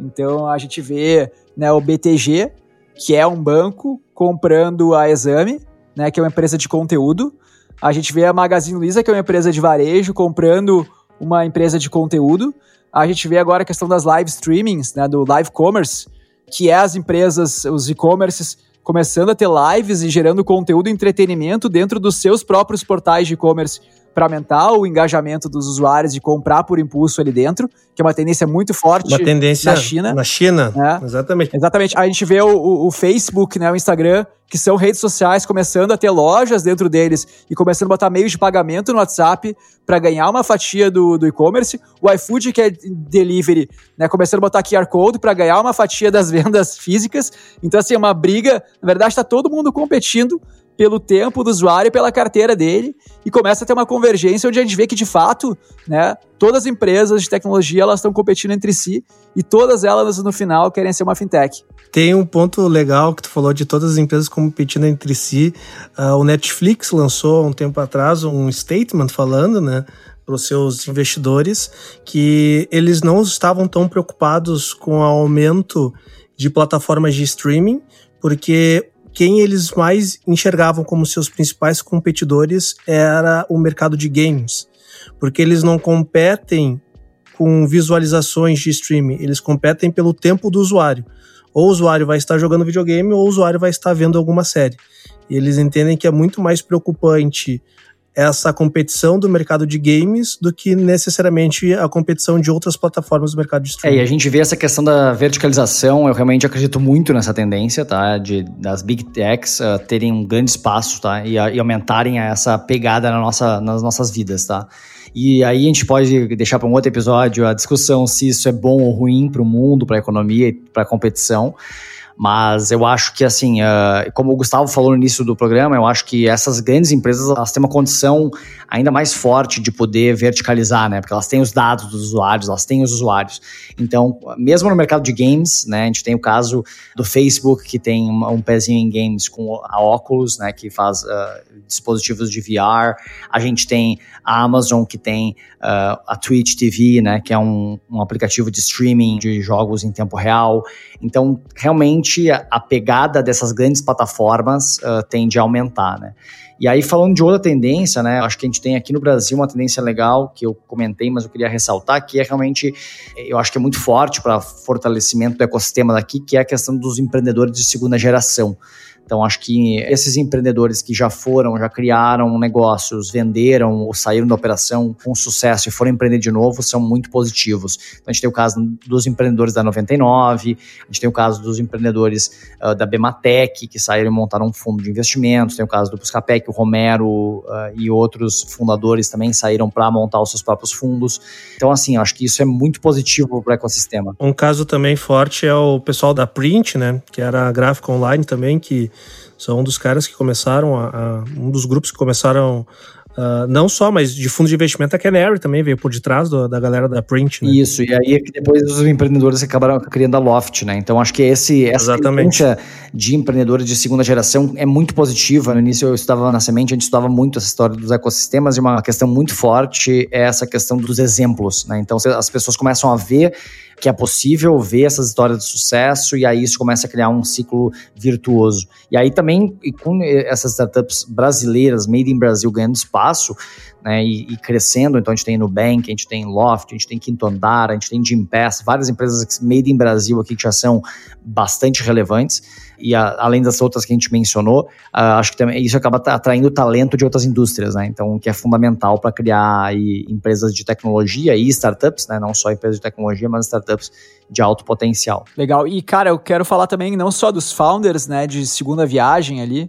Então a gente vê né, o BTG, que é um banco, comprando a Exame, né, que é uma empresa de conteúdo. A gente vê a Magazine Luiza, que é uma empresa de varejo, comprando uma empresa de conteúdo. A gente vê agora a questão das live streamings, né, do live commerce, que é as empresas, os e-commerces começando a ter lives e gerando conteúdo e entretenimento dentro dos seus próprios portais de e-commerce para aumentar o engajamento dos usuários de comprar por impulso ali dentro, que é uma tendência muito forte uma tendência na China. Na China, né? exatamente. Exatamente. A gente vê o, o, Facebook, né, o Instagram, que são redes sociais começando a ter lojas dentro deles e começando a botar meios de pagamento no WhatsApp para ganhar uma fatia do, do e-commerce. O iFood, que é delivery, né, começando a botar QR Code para ganhar uma fatia das vendas físicas. Então, assim, é uma briga. Na verdade, está todo mundo competindo pelo tempo do usuário e pela carteira dele e começa a ter uma convergência onde a gente vê que de fato, né, todas as empresas de tecnologia elas estão competindo entre si e todas elas no final querem ser uma fintech. Tem um ponto legal que tu falou de todas as empresas competindo entre si. Uh, o Netflix lançou um tempo atrás um statement falando, né, para os seus investidores que eles não estavam tão preocupados com o aumento de plataformas de streaming, porque quem eles mais enxergavam como seus principais competidores era o mercado de games, porque eles não competem com visualizações de streaming, eles competem pelo tempo do usuário. Ou o usuário vai estar jogando videogame ou o usuário vai estar vendo alguma série. E eles entendem que é muito mais preocupante essa competição do mercado de games do que necessariamente a competição de outras plataformas do mercado de streaming. É, e a gente vê essa questão da verticalização, eu realmente acredito muito nessa tendência, tá? De, das big techs uh, terem um grande espaço, tá? E, e, aumentarem essa pegada na nossa, nas nossas vidas, tá? E aí a gente pode deixar para um outro episódio a discussão se isso é bom ou ruim para o mundo, para a economia e para a competição. Mas eu acho que, assim, uh, como o Gustavo falou no início do programa, eu acho que essas grandes empresas elas têm uma condição ainda mais forte de poder verticalizar, né? Porque elas têm os dados dos usuários, elas têm os usuários. Então, mesmo no mercado de games, né? A gente tem o caso do Facebook, que tem um, um pezinho em games com a Oculus, né? Que faz uh, dispositivos de VR. A gente tem a Amazon, que tem uh, a Twitch TV, né? Que é um, um aplicativo de streaming de jogos em tempo real. Então, realmente, a, pegada dessas grandes plataformas uh, tende a aumentar, né? E aí, falando de outra tendência, né? Acho que a gente tem aqui no Brasil uma tendência legal que eu comentei, mas eu queria ressaltar, que é realmente, eu acho que é muito forte para fortalecimento do ecossistema daqui, que é a questão dos empreendedores de segunda geração. Então, acho que esses empreendedores que já foram, já criaram negócios, venderam ou saíram da operação com sucesso e foram empreender de novo, são muito positivos. Então, a gente tem o caso dos empreendedores da 99, a gente tem o caso dos empreendedores uh, da Bematec, que saíram e montaram um fundo de investimentos, tem o caso do Buscapé, que o Romero uh, e outros fundadores também saíram para montar os seus próprios fundos. Então, assim, acho que isso é muito positivo para o ecossistema. Um caso também forte é o pessoal da Print, né, que era a gráfica online também, que são um dos caras que começaram, a, a um dos grupos que começaram Uh, não só, mas de fundo de investimento, a Canary também veio por detrás do, da galera da Print, né? Isso, e aí é que depois os empreendedores acabaram criando a Loft, né? Então acho que esse, essa Exatamente. de empreendedores de segunda geração é muito positiva. No início eu estudava na Semente, a gente estudava muito essa história dos ecossistemas e uma questão muito forte é essa questão dos exemplos, né? Então as pessoas começam a ver que é possível ver essas histórias de sucesso e aí isso começa a criar um ciclo virtuoso. E aí também, e com essas startups brasileiras, made in Brasil, ganhando espaço, né, e, e, crescendo. Então a gente tem Nubank, a gente tem Loft, a gente tem Quinto Andar, a gente tem Gympass, várias empresas made in Brasil aqui que já são bastante relevantes. E a, além das outras que a gente mencionou, uh, acho que também isso acaba atraindo talento de outras indústrias, né? Então, que é fundamental para criar aí, empresas de tecnologia e startups, né? Não só empresas de tecnologia, mas startups de alto potencial. Legal. E, cara, eu quero falar também não só dos founders, né, de segunda viagem ali,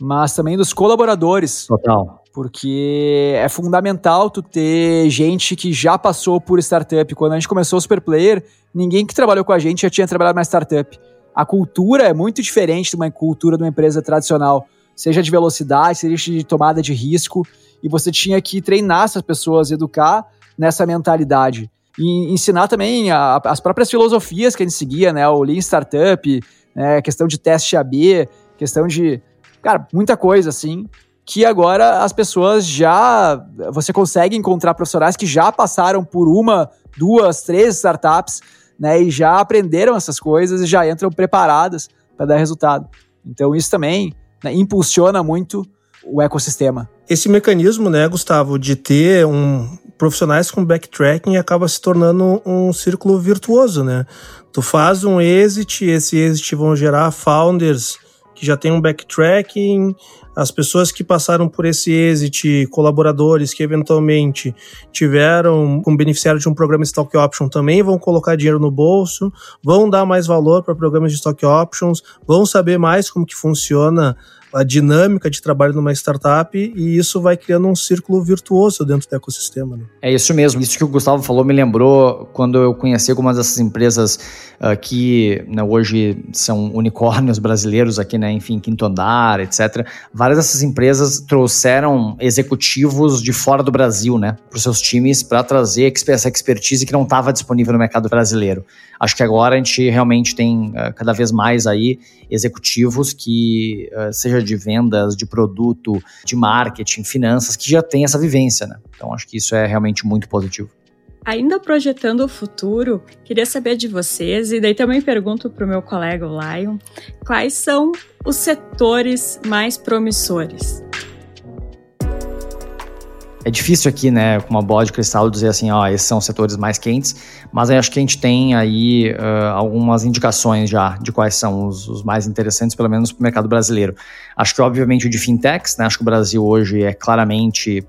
mas também dos colaboradores. Total porque é fundamental tu ter gente que já passou por startup. Quando a gente começou o Superplayer, ninguém que trabalhou com a gente já tinha trabalhado na startup. A cultura é muito diferente de uma cultura de uma empresa tradicional, seja de velocidade, seja de tomada de risco, e você tinha que treinar essas pessoas, educar nessa mentalidade. E ensinar também a, as próprias filosofias que a gente seguia, né? O Lean Startup, né? questão de teste AB, questão de, cara, muita coisa assim que agora as pessoas já. Você consegue encontrar profissionais que já passaram por uma, duas, três startups, né? E já aprenderam essas coisas e já entram preparadas para dar resultado. Então, isso também né, impulsiona muito o ecossistema. Esse mecanismo, né, Gustavo, de ter um profissionais com backtracking acaba se tornando um círculo virtuoso, né? Tu faz um exit, esse exit vão gerar founders que já tem um backtracking, as pessoas que passaram por esse exit, colaboradores que eventualmente tiveram como beneficiário de um programa de stock option também vão colocar dinheiro no bolso, vão dar mais valor para programas de stock options, vão saber mais como que funciona a dinâmica de trabalho numa startup e isso vai criando um círculo virtuoso dentro do ecossistema. Né? É isso mesmo. Isso que o Gustavo falou me lembrou quando eu conheci algumas dessas empresas uh, que né, hoje são unicórnios brasileiros aqui, né, enfim, Quinto Andar, etc. Várias dessas empresas trouxeram executivos de fora do Brasil, né, para os seus times para trazer essa expertise que não estava disponível no mercado brasileiro. Acho que agora a gente realmente tem uh, cada vez mais aí executivos que, uh, seja de vendas, de produto, de marketing, finanças, que já tem essa vivência, né? Então acho que isso é realmente muito positivo. Ainda projetando o futuro, queria saber de vocês, e daí também pergunto para o meu colega, o Lion, quais são os setores mais promissores? É difícil aqui, né, com uma bola de cristal, dizer assim, ó, esses são os setores mais quentes, mas acho que a gente tem aí uh, algumas indicações já de quais são os, os mais interessantes, pelo menos para o mercado brasileiro. Acho que, obviamente, o de fintechs, né, acho que o Brasil hoje é claramente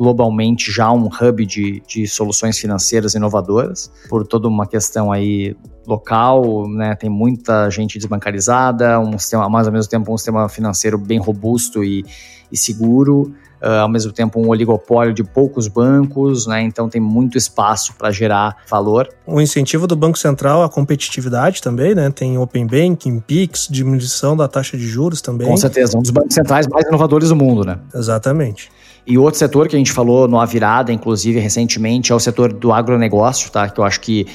globalmente já um hub de, de soluções financeiras inovadoras, por toda uma questão aí local, né, tem muita gente desbancarizada, um sistema, mas ao mesmo tempo um sistema financeiro bem robusto e, e seguro, uh, ao mesmo tempo um oligopólio de poucos bancos, né? Então tem muito espaço para gerar valor. O incentivo do Banco Central à competitividade também, né? Tem Open Banking, PIX, diminuição da taxa de juros também. Com certeza, um dos bancos centrais mais inovadores do mundo, né? Exatamente. E outro setor que a gente falou no A Virada, inclusive recentemente, é o setor do agronegócio, tá? Que eu acho que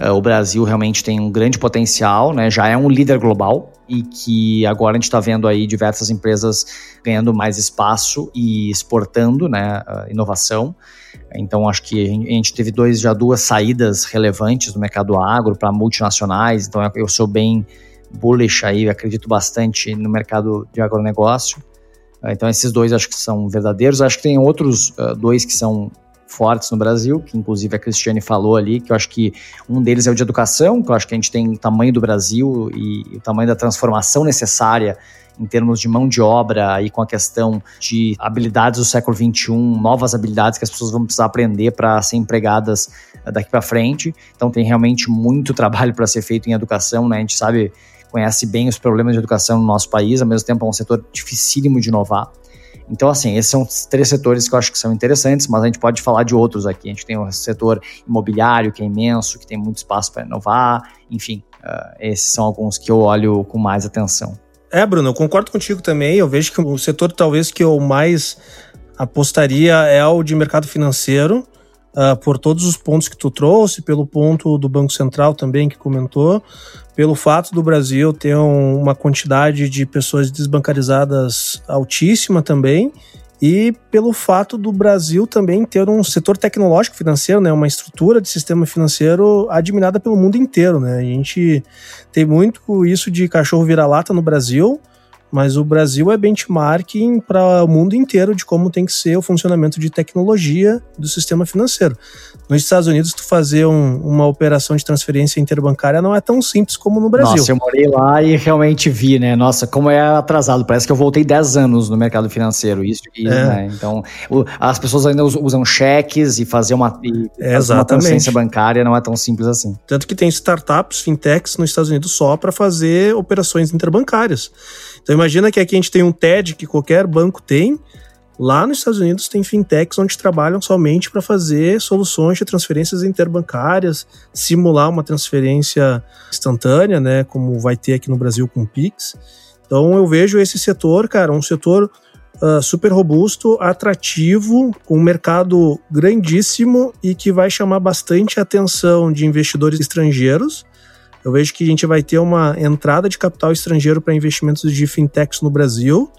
uh, o Brasil realmente tem um grande potencial, né? Já é um líder global e que agora a gente está vendo aí diversas empresas ganhando mais espaço e exportando, né? Uh, inovação. Então acho que a gente teve dois, já duas saídas relevantes no mercado agro para multinacionais. Então eu sou bem bullish aí, acredito bastante no mercado de agronegócio. Ah, então esses dois acho que são verdadeiros. Acho que tem outros uh, dois que são fortes no Brasil, que inclusive a Cristiane falou ali, que eu acho que um deles é o de educação, que eu acho que a gente tem o tamanho do Brasil e o tamanho da transformação necessária em termos de mão de obra e com a questão de habilidades do século XXI, novas habilidades que as pessoas vão precisar aprender para ser empregadas daqui para frente. Então tem realmente muito trabalho para ser feito em educação, né? A gente sabe conhece bem os problemas de educação no nosso país, ao mesmo tempo é um setor dificílimo de inovar. Então, assim, esses são os três setores que eu acho que são interessantes, mas a gente pode falar de outros aqui. A gente tem o setor imobiliário, que é imenso, que tem muito espaço para inovar, enfim, uh, esses são alguns que eu olho com mais atenção. É, Bruno, eu concordo contigo também. Eu vejo que o setor talvez que eu mais apostaria é o de mercado financeiro, uh, por todos os pontos que tu trouxe, pelo ponto do Banco Central também que comentou, pelo fato do Brasil ter um, uma quantidade de pessoas desbancarizadas altíssima também, e pelo fato do Brasil também ter um setor tecnológico financeiro, né, uma estrutura de sistema financeiro admirada pelo mundo inteiro, né? A gente tem muito isso de cachorro vira-lata no Brasil, mas o Brasil é benchmarking para o mundo inteiro de como tem que ser o funcionamento de tecnologia do sistema financeiro. Nos Estados Unidos, tu fazer um, uma operação de transferência interbancária não é tão simples como no Brasil. Nossa, eu morei lá e realmente vi, né? Nossa, como é atrasado. Parece que eu voltei 10 anos no mercado financeiro. Isso, é. né? Então, o, as pessoas ainda usam cheques e fazer uma, e é, fazer uma transferência bancária não é tão simples assim. Tanto que tem startups, fintechs nos Estados Unidos só para fazer operações interbancárias. Então imagina que aqui a gente tem um TED que qualquer banco tem. Lá nos Estados Unidos tem fintechs onde trabalham somente para fazer soluções de transferências interbancárias, simular uma transferência instantânea, né, como vai ter aqui no Brasil com o Pix. Então eu vejo esse setor, cara, um setor uh, super robusto, atrativo, com um mercado grandíssimo e que vai chamar bastante atenção de investidores estrangeiros eu vejo que a gente vai ter uma entrada de capital estrangeiro para investimentos de fintechs no Brasil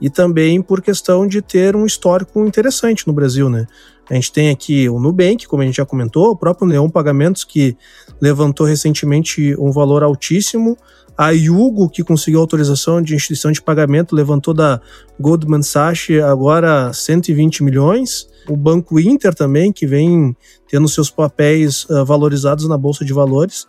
e também por questão de ter um histórico interessante no Brasil, né? A gente tem aqui o Nubank, como a gente já comentou, o próprio Neon Pagamentos, que levantou recentemente um valor altíssimo. A Yugo, que conseguiu autorização de instituição de pagamento, levantou da Goldman Sachs agora 120 milhões. O Banco Inter também, que vem tendo seus papéis uh, valorizados na Bolsa de Valores.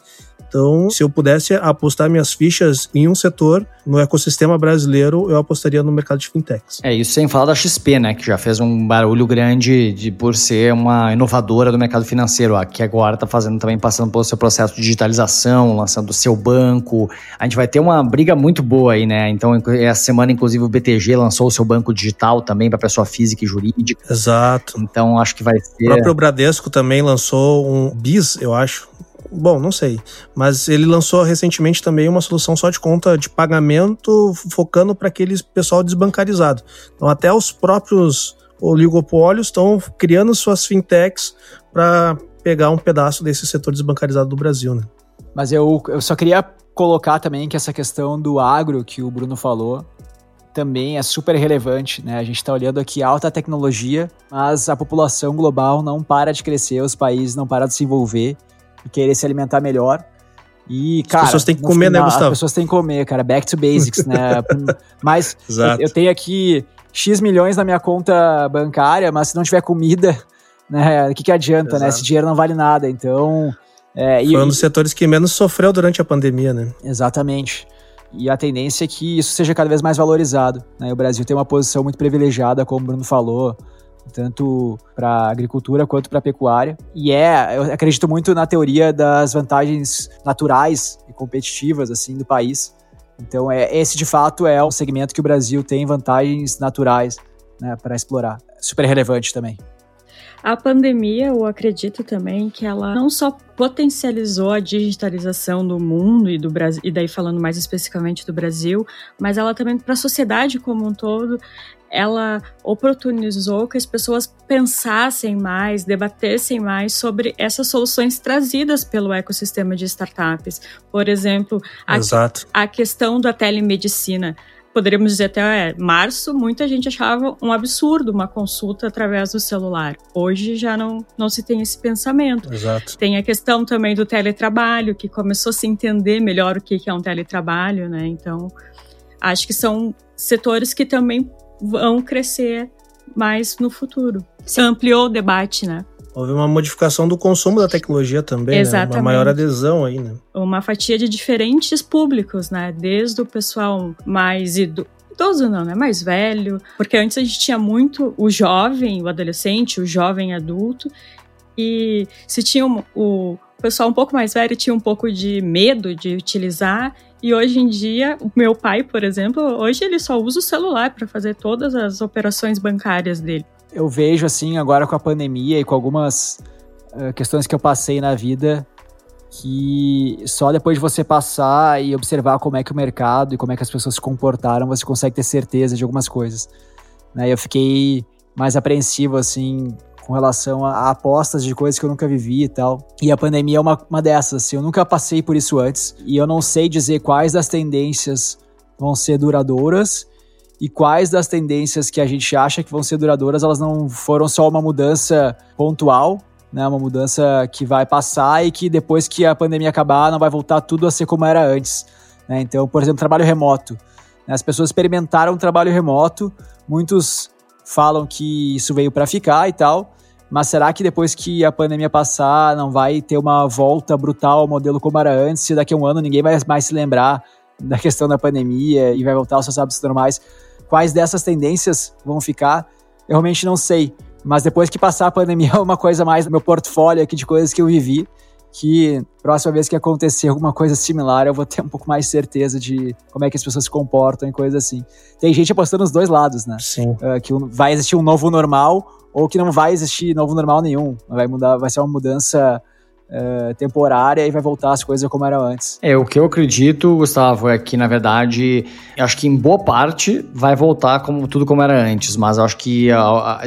Então, se eu pudesse apostar minhas fichas em um setor no ecossistema brasileiro, eu apostaria no mercado de fintechs. É isso sem falar da XP, né, que já fez um barulho grande de por ser uma inovadora do mercado financeiro, que agora está fazendo também passando pelo seu processo de digitalização, lançando o seu banco. A gente vai ter uma briga muito boa aí, né? Então, essa semana inclusive o BTG lançou o seu banco digital também para pessoa física e jurídica. Exato. Então, acho que vai ser O próprio Bradesco também lançou um BIS, eu acho, Bom, não sei. Mas ele lançou recentemente também uma solução só de conta de pagamento, focando para aquele pessoal desbancarizado. Então, até os próprios oligopólios estão criando suas fintechs para pegar um pedaço desse setor desbancarizado do Brasil, né? Mas eu, eu só queria colocar também que essa questão do agro que o Bruno falou também é super relevante, né? A gente está olhando aqui alta tecnologia, mas a população global não para de crescer, os países não param de se envolver e querer se alimentar melhor. E, cara. As pessoas têm que comer, final, né, Gustavo? As pessoas têm que comer, cara. Back to basics, né? mas eu, eu, tenho aqui X milhões na minha conta bancária, mas se não tiver comida, né? O que, que adianta, Exato. né? Esse dinheiro não vale nada. Então. É, Foi e, um dos setores que menos sofreu durante a pandemia, né? Exatamente. E a tendência é que isso seja cada vez mais valorizado. Né? O Brasil tem uma posição muito privilegiada, como o Bruno falou, tanto para agricultura quanto para pecuária. E é, eu acredito muito na teoria das vantagens naturais e competitivas assim do país. Então, é, esse de fato é um segmento que o Brasil tem vantagens naturais né, para explorar. Super relevante também. A pandemia, eu acredito também que ela não só potencializou a digitalização do mundo e do Brasil, e daí falando mais especificamente do Brasil, mas ela também para a sociedade como um todo, ela oportunizou que as pessoas pensassem mais, debatessem mais sobre essas soluções trazidas pelo ecossistema de startups. Por exemplo, a, a questão da telemedicina poderíamos dizer até março, muita gente achava um absurdo uma consulta através do celular. Hoje já não, não se tem esse pensamento. Exato. Tem a questão também do teletrabalho, que começou a se entender melhor o que é um teletrabalho, né? Então, acho que são setores que também vão crescer mais no futuro. Se ampliou o debate, né? Houve uma modificação do consumo da tecnologia também, Exatamente. Né? Uma maior adesão aí, né? Uma fatia de diferentes públicos, né? Desde o pessoal mais idoso não, né? Mais velho. Porque antes a gente tinha muito o jovem, o adolescente, o jovem adulto. E se tinha o, o pessoal um pouco mais velho tinha um pouco de medo de utilizar e hoje em dia, o meu pai, por exemplo, hoje ele só usa o celular para fazer todas as operações bancárias dele. Eu vejo assim, agora com a pandemia e com algumas uh, questões que eu passei na vida, que só depois de você passar e observar como é que o mercado e como é que as pessoas se comportaram, você consegue ter certeza de algumas coisas. Né? Eu fiquei mais apreensivo, assim, com relação a, a, apostas de coisas que eu nunca vivi e tal. E a pandemia é uma, uma dessas, assim, eu nunca passei por isso antes. E eu não sei dizer quais das tendências vão ser duradouras e quais das tendências que a gente acha que vão ser duradouras, elas não foram só uma mudança pontual, né, uma mudança que vai passar e que depois que a pandemia acabar não vai voltar tudo a ser como era antes. Né? Então, por exemplo, trabalho remoto. Né? As pessoas experimentaram trabalho remoto, muitos falam que isso veio para ficar e tal, mas será que depois que a pandemia passar, não vai ter uma volta brutal ao modelo como era antes? Se daqui a um ano ninguém vai mais se lembrar da questão da pandemia e vai voltar aos seus hábitos normais, quais dessas tendências vão ficar? Eu realmente não sei. Mas depois que passar a pandemia, é uma coisa mais no meu portfólio aqui de coisas que eu vivi que próxima vez que acontecer alguma coisa similar, eu vou ter um pouco mais certeza de como é que as pessoas se comportam e coisas assim. Tem gente apostando nos dois lados, né? Sim. Uh, que vai existir um novo normal ou que não vai existir novo normal nenhum. Vai mudar, vai ser uma mudança uh, temporária e vai voltar as coisas como eram antes. É, o que eu acredito, Gustavo, é que, na verdade, acho que em boa parte vai voltar como tudo como era antes, mas acho que,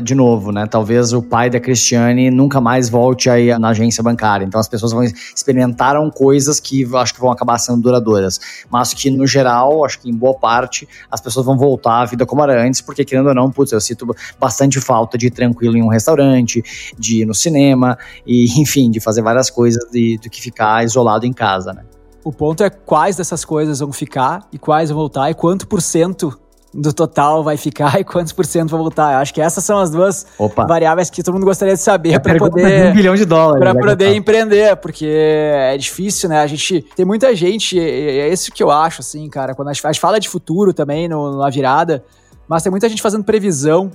de novo, né, talvez o pai da Cristiane nunca mais volte aí na agência bancária, então as pessoas vão experimentaram coisas que acho que vão acabar sendo duradouras, mas que, no geral, acho que em boa parte as pessoas vão voltar à vida como era antes, porque, querendo ou não, putz, eu sinto bastante falta de ir tranquilo em um restaurante, de ir no cinema, e, enfim, de fazer várias coisas de, do que ficar isolado em casa, né? O ponto é quais dessas coisas vão ficar e quais vão voltar e quanto por cento do total vai ficar e quantos por cento vão voltar. Eu acho que essas são as duas Opa. variáveis que todo mundo gostaria de saber é para poder um bilhão de dólares para né, poder empreender, porque é difícil, né? A gente tem muita gente, é isso que eu acho assim, cara, quando a gente fala de futuro também no, na virada, mas tem muita gente fazendo previsão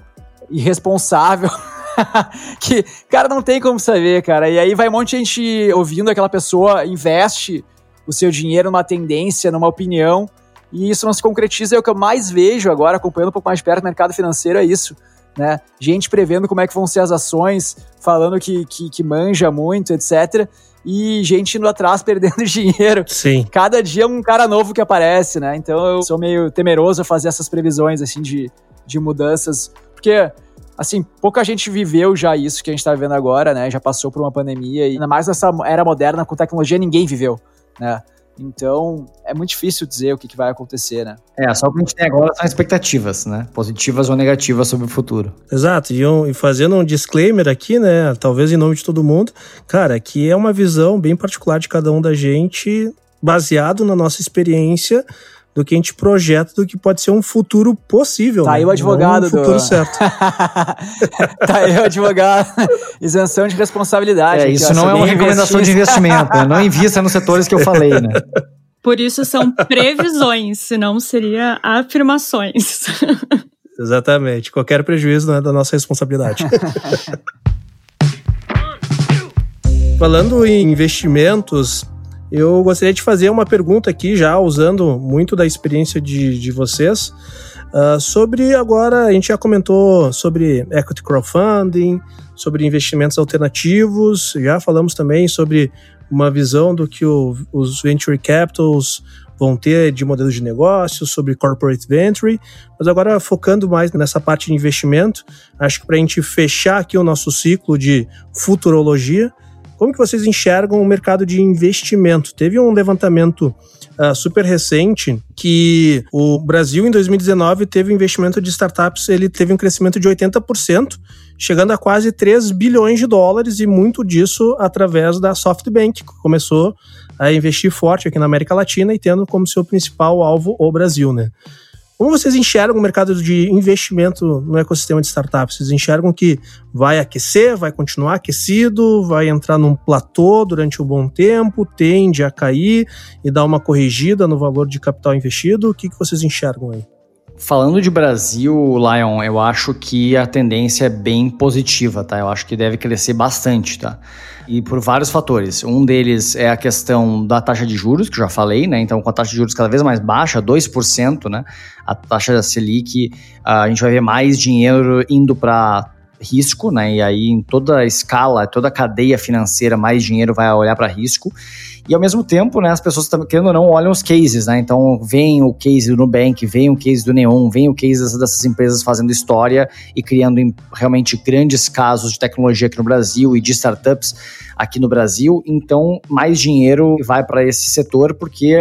irresponsável que, cara, não tem como saber, cara. E aí vai um monte de gente ouvindo aquela pessoa, investe o seu dinheiro numa tendência, numa opinião, e isso não se concretiza. É o que eu mais vejo agora, acompanhando um pouco mais de perto o mercado financeiro, é isso. Né? Gente prevendo como é que vão ser as ações, falando que, que, que manja muito, etc. E gente indo atrás perdendo dinheiro. Sim. Cada dia é um cara novo que aparece, né? Então eu sou meio temeroso a fazer essas previsões, assim, de, de mudanças. Porque assim, pouca gente viveu já isso que a gente está vivendo agora, né? Já passou por uma pandemia e ainda mais nessa era moderna com tecnologia ninguém viveu, né? Então, é muito difícil dizer o que, que vai acontecer, né? É, só o que a gente tem agora são expectativas, né? Positivas ou negativas sobre o futuro. Exato. E, um, e fazendo um disclaimer aqui, né? Talvez em nome de todo mundo, cara, que é uma visão bem particular de cada um da gente, baseado na nossa experiência do que a gente projeta do que pode ser um futuro possível. Tá né? aí o advogado. um futuro do... certo. tá aí o advogado. Isenção de responsabilidade. É, isso não é uma recomendação de investimento. Né? Não invista nos setores que eu falei, né? Por isso são previsões, senão seria afirmações. Exatamente. Qualquer prejuízo não é da nossa responsabilidade. Falando em investimentos, eu gostaria de fazer uma pergunta aqui, já usando muito da experiência de, de vocês, uh, sobre agora, a gente já comentou sobre equity crowdfunding, sobre investimentos alternativos, já falamos também sobre uma visão do que o, os venture capitals vão ter de modelos de negócio, sobre corporate venture, mas agora focando mais nessa parte de investimento, acho que para a gente fechar aqui o nosso ciclo de futurologia, como que vocês enxergam o mercado de investimento? Teve um levantamento uh, super recente que o Brasil em 2019 teve investimento de startups, ele teve um crescimento de 80%, chegando a quase 3 bilhões de dólares e muito disso através da SoftBank, que começou a investir forte aqui na América Latina e tendo como seu principal alvo o Brasil, né? Como vocês enxergam o mercado de investimento no ecossistema de startups? Vocês enxergam que vai aquecer, vai continuar aquecido, vai entrar num platô durante um bom tempo, tende a cair e dar uma corrigida no valor de capital investido? O que, que vocês enxergam aí? Falando de Brasil, Lion, eu acho que a tendência é bem positiva, tá? Eu acho que deve crescer bastante, tá? E por vários fatores. Um deles é a questão da taxa de juros, que já falei, né? Então, com a taxa de juros cada vez mais baixa, 2%, né? A taxa da Selic, a gente vai ver mais dinheiro indo para risco, né? E aí, em toda a escala, toda a cadeia financeira, mais dinheiro vai olhar para risco. E ao mesmo tempo, né, as pessoas, querendo ou não, olham os cases, né? Então, vem o case do Nubank, vem o case do Neon, vem o case dessas empresas fazendo história e criando realmente grandes casos de tecnologia aqui no Brasil e de startups aqui no Brasil. Então, mais dinheiro vai para esse setor porque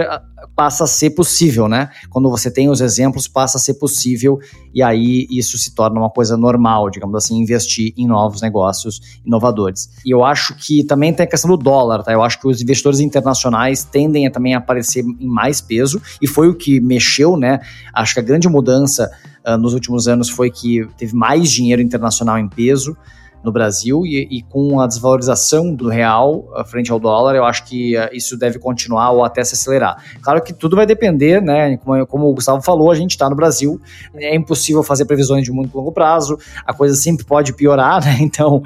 passa a ser possível, né? Quando você tem os exemplos, passa a ser possível e aí isso se torna uma coisa normal, digamos assim, investir em novos negócios inovadores. E eu acho que também tem a questão do dólar, tá? Eu acho que os investidores internacionais tendem a também aparecer em mais peso e foi o que mexeu, né? Acho que a grande mudança uh, nos últimos anos foi que teve mais dinheiro internacional em peso no Brasil e, e, com a desvalorização do real uh, frente ao dólar, eu acho que uh, isso deve continuar ou até se acelerar. Claro que tudo vai depender, né? Como, como o Gustavo falou, a gente está no Brasil, é impossível fazer previsões de muito longo prazo, a coisa sempre pode piorar, né? Então,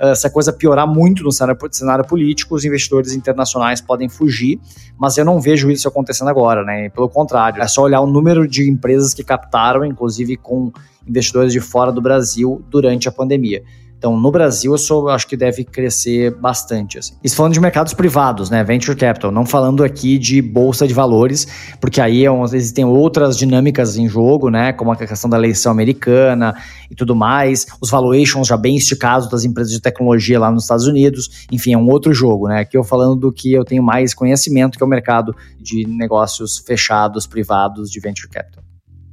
uh, se a coisa piorar muito no cenário, cenário político, os investidores internacionais podem fugir, mas eu não vejo isso acontecendo agora, né? Pelo contrário, é só olhar o número de empresas que captaram, inclusive com investidores de fora do Brasil durante a pandemia Então, no Brasil, eu sou, acho que deve crescer bastante. Assim. Isso falando de mercados privados, né? Venture capital, não falando aqui de bolsa de valores, porque aí é existem outras dinâmicas em jogo, né? Como a questão da eleição americana e tudo mais, os valuations já bem esticados das empresas de tecnologia lá nos Estados Unidos. Enfim, é um outro jogo, né? Aqui eu falando do que eu tenho mais conhecimento, que é o mercado de negócios fechados, privados, de venture capital.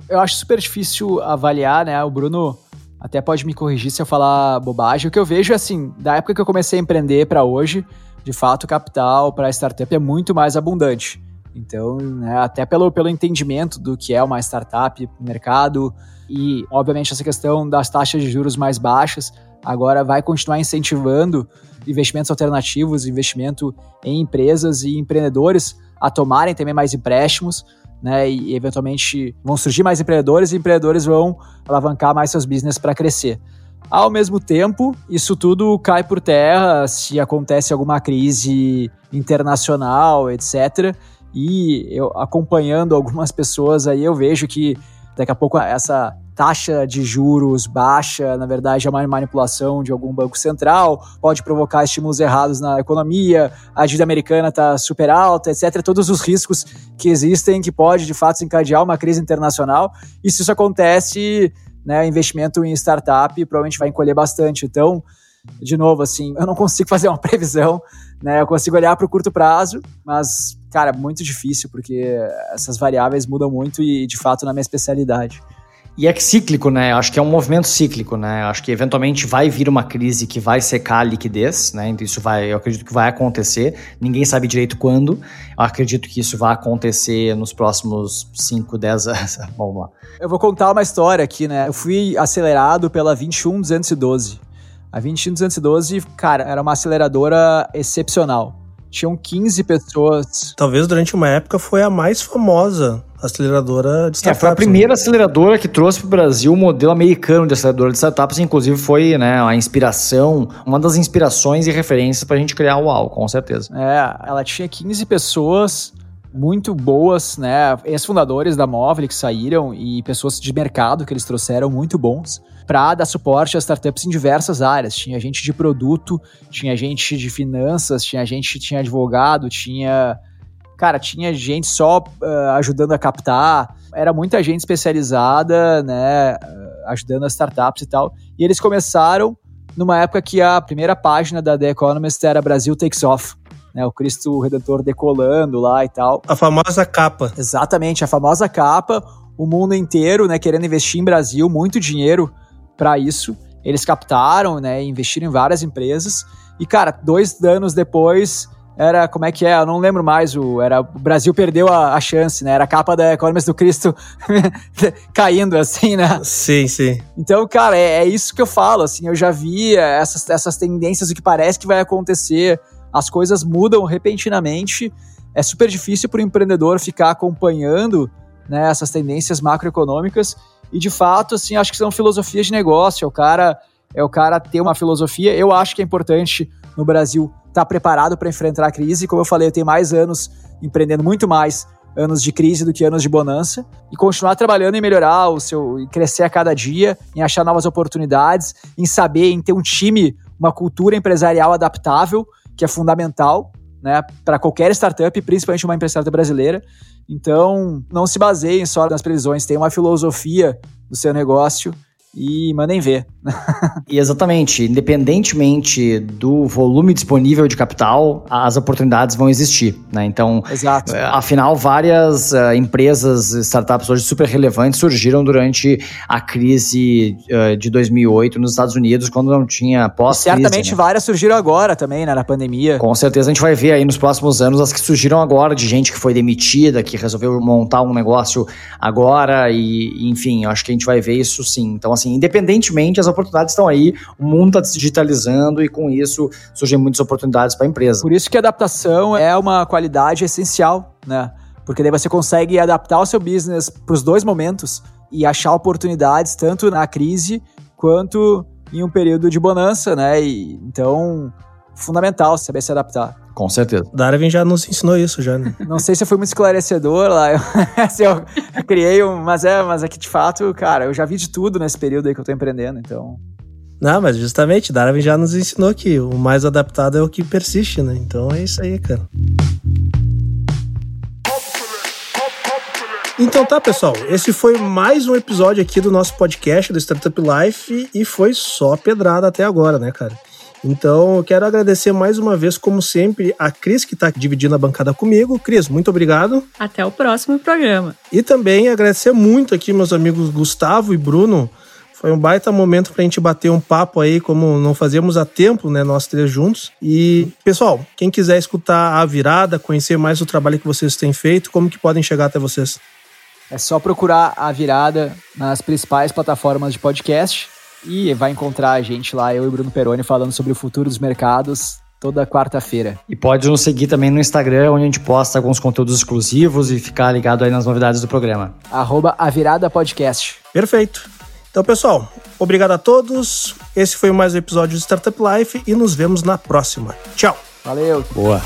Eu acho super difícil avaliar, né? O Bruno até pode me corrigir se eu falar bobagem. O que eu vejo é assim, da época que eu comecei a empreender para hoje, de fato, o capital para startup é muito mais abundante. Então, né, até pelo, pelo entendimento do que é uma startup mercado e, obviamente, essa questão das taxas de juros mais baixas, agora vai continuar incentivando investimentos alternativos, investimento em empresas e empreendedores a tomarem também mais empréstimos, né? E eventualmente vão surgir mais empreendedores e empreendedores vão alavancar mais seus business para crescer. Ao mesmo tempo, isso tudo cai por terra se acontece alguma crise internacional, etc. E eu acompanhando algumas pessoas aí, eu vejo que daqui a pouco essa taxa de juros baixa, na verdade, é uma manipulação de algum banco central, pode provocar estímulos errados na economia, a dívida americana está super alta, etc. Todos os riscos que existem que pode, de fato, encadear uma crise internacional. E se isso acontece, né, investimento em startup provavelmente vai encolher bastante. Então, de novo, assim, eu não consigo fazer uma previsão, né? Eu consigo olhar para o curto prazo, mas, cara, muito difícil, porque essas variáveis mudam muito e, de fato, na minha especialidade. E é cíclico, né? Acho que é um movimento cíclico, né? Acho que eventualmente vai vir uma crise que vai secar a liquidez, né? Então isso vai, eu acredito que vai acontecer. Ninguém sabe direito quando. Eu acredito que isso vai acontecer nos próximos 5, 10 anos. Vamos lá. Eu vou contar uma história aqui, né? Eu fui acelerado pela 21212. A 21212, cara, era uma aceleradora excepcional. Tinham 15 pessoas. Talvez durante uma época foi a mais famosa aceleradora de startups. É, foi a primeira né? aceleradora que trouxe para o Brasil o modelo americano de aceleradora de startups, inclusive foi né, a inspiração, uma das inspirações e referências para a gente criar o UAU, com certeza. É, ela tinha 15 pessoas muito boas, né? Ex-fundadores da Móvel que saíram e pessoas de mercado que eles trouxeram muito bons para dar suporte a startups em diversas áreas. Tinha gente de produto, tinha gente de finanças, tinha gente tinha advogado, tinha cara, tinha gente só uh, ajudando a captar, era muita gente especializada, né, uh, ajudando as startups e tal. E eles começaram numa época que a primeira página da The Economist era Brasil Takes Off. Né, o Cristo Redentor decolando lá e tal. A famosa capa. Exatamente, a famosa capa. O mundo inteiro, né, querendo investir em Brasil, muito dinheiro para isso. Eles captaram, né, investiram em várias empresas. E, cara, dois anos depois, era, como é que é? Eu não lembro mais. O, era, o Brasil perdeu a, a chance, né? Era a capa da Economist do Cristo caindo, assim, né? Sim, sim. Então, cara, é, é, isso que eu falo, assim. Eu já vi essas, essas tendências, o que parece que vai acontecer. As coisas mudam repentinamente. É super difícil para o empreendedor ficar acompanhando né, essas tendências macroeconômicas. E, de fato, assim, acho que são filosofias de negócio. É o cara, é o cara ter uma filosofia. Eu acho que é importante no Brasil estar tá preparado para enfrentar a crise. Como eu falei, eu tenho mais anos empreendendo, muito mais anos de crise do que anos de bonança e continuar trabalhando em melhorar o seu e crescer a cada dia, em achar novas oportunidades, em saber, em ter um time, uma cultura empresarial adaptável, que é fundamental, né, para qualquer startup, principalmente uma empresa brasileira. Então, não se baseiem só nas previsões, tenha uma filosofia do seu negócio e mandem ver. e exatamente, independentemente do volume disponível de capital, as oportunidades vão existir, né? Então, Exato. Eh, afinal, várias uh, empresas, startups hoje super relevantes surgiram durante a crise uh, de 2008 nos Estados Unidos, quando não tinha pós Certamente né? várias surgiram agora também, né, na pandemia. Com certeza a gente vai ver aí nos próximos anos as que surgiram agora, de gente que foi demitida, que resolveu montar um negócio agora e, enfim, acho que a gente vai ver isso sim. Então, assim, independentemente, as oportunidades estão aí, o mundo está se digitalizando e com isso surgem muitas oportunidades para a empresa. Por isso que a adaptação é uma qualidade essencial, né? Porque daí você consegue adaptar o seu business para os dois momentos e achar oportunidades tanto na crise quanto em um período de bonança, né? E, então, fundamental saber se adaptar. Com certeza. Darwin já nos ensinou isso já, né? Não sei se eu fui muito esclarecedor lá. Eu, assim, eu criei um. Mas é, mas é que de fato, cara, eu já vi de tudo nesse período aí que eu tô empreendendo, então. Não, mas justamente, Darwin já nos ensinou que o mais adaptado é o que persiste, né? Então é isso aí, cara. Então tá, pessoal. Esse foi mais um episódio aqui do nosso podcast do Startup Life e foi só pedrada até agora, né, cara? Então, eu quero agradecer mais uma vez, como sempre, a Cris, que está dividindo a bancada comigo. Cris, muito obrigado. Até o próximo programa. E também agradecer muito aqui meus amigos Gustavo e Bruno. Foi um baita momento para a gente bater um papo aí, como não fazíamos há tempo, né, nós três juntos. E, pessoal, quem quiser escutar a virada, conhecer mais o trabalho que vocês têm feito, como que podem chegar até vocês? É só procurar a virada nas principais plataformas de podcast e vai encontrar a gente lá, eu e Bruno Peroni, falando sobre o futuro dos mercados toda quarta-feira. E pode nos seguir também no Instagram, onde a gente posta alguns conteúdos exclusivos e ficar ligado aí nas novidades do programa. Arroba a virada podcast. Perfeito. Então, pessoal, obrigado a todos. Esse foi mais um episódio do Startup Life e nos vemos na próxima. Tchau. Valeu. Boa.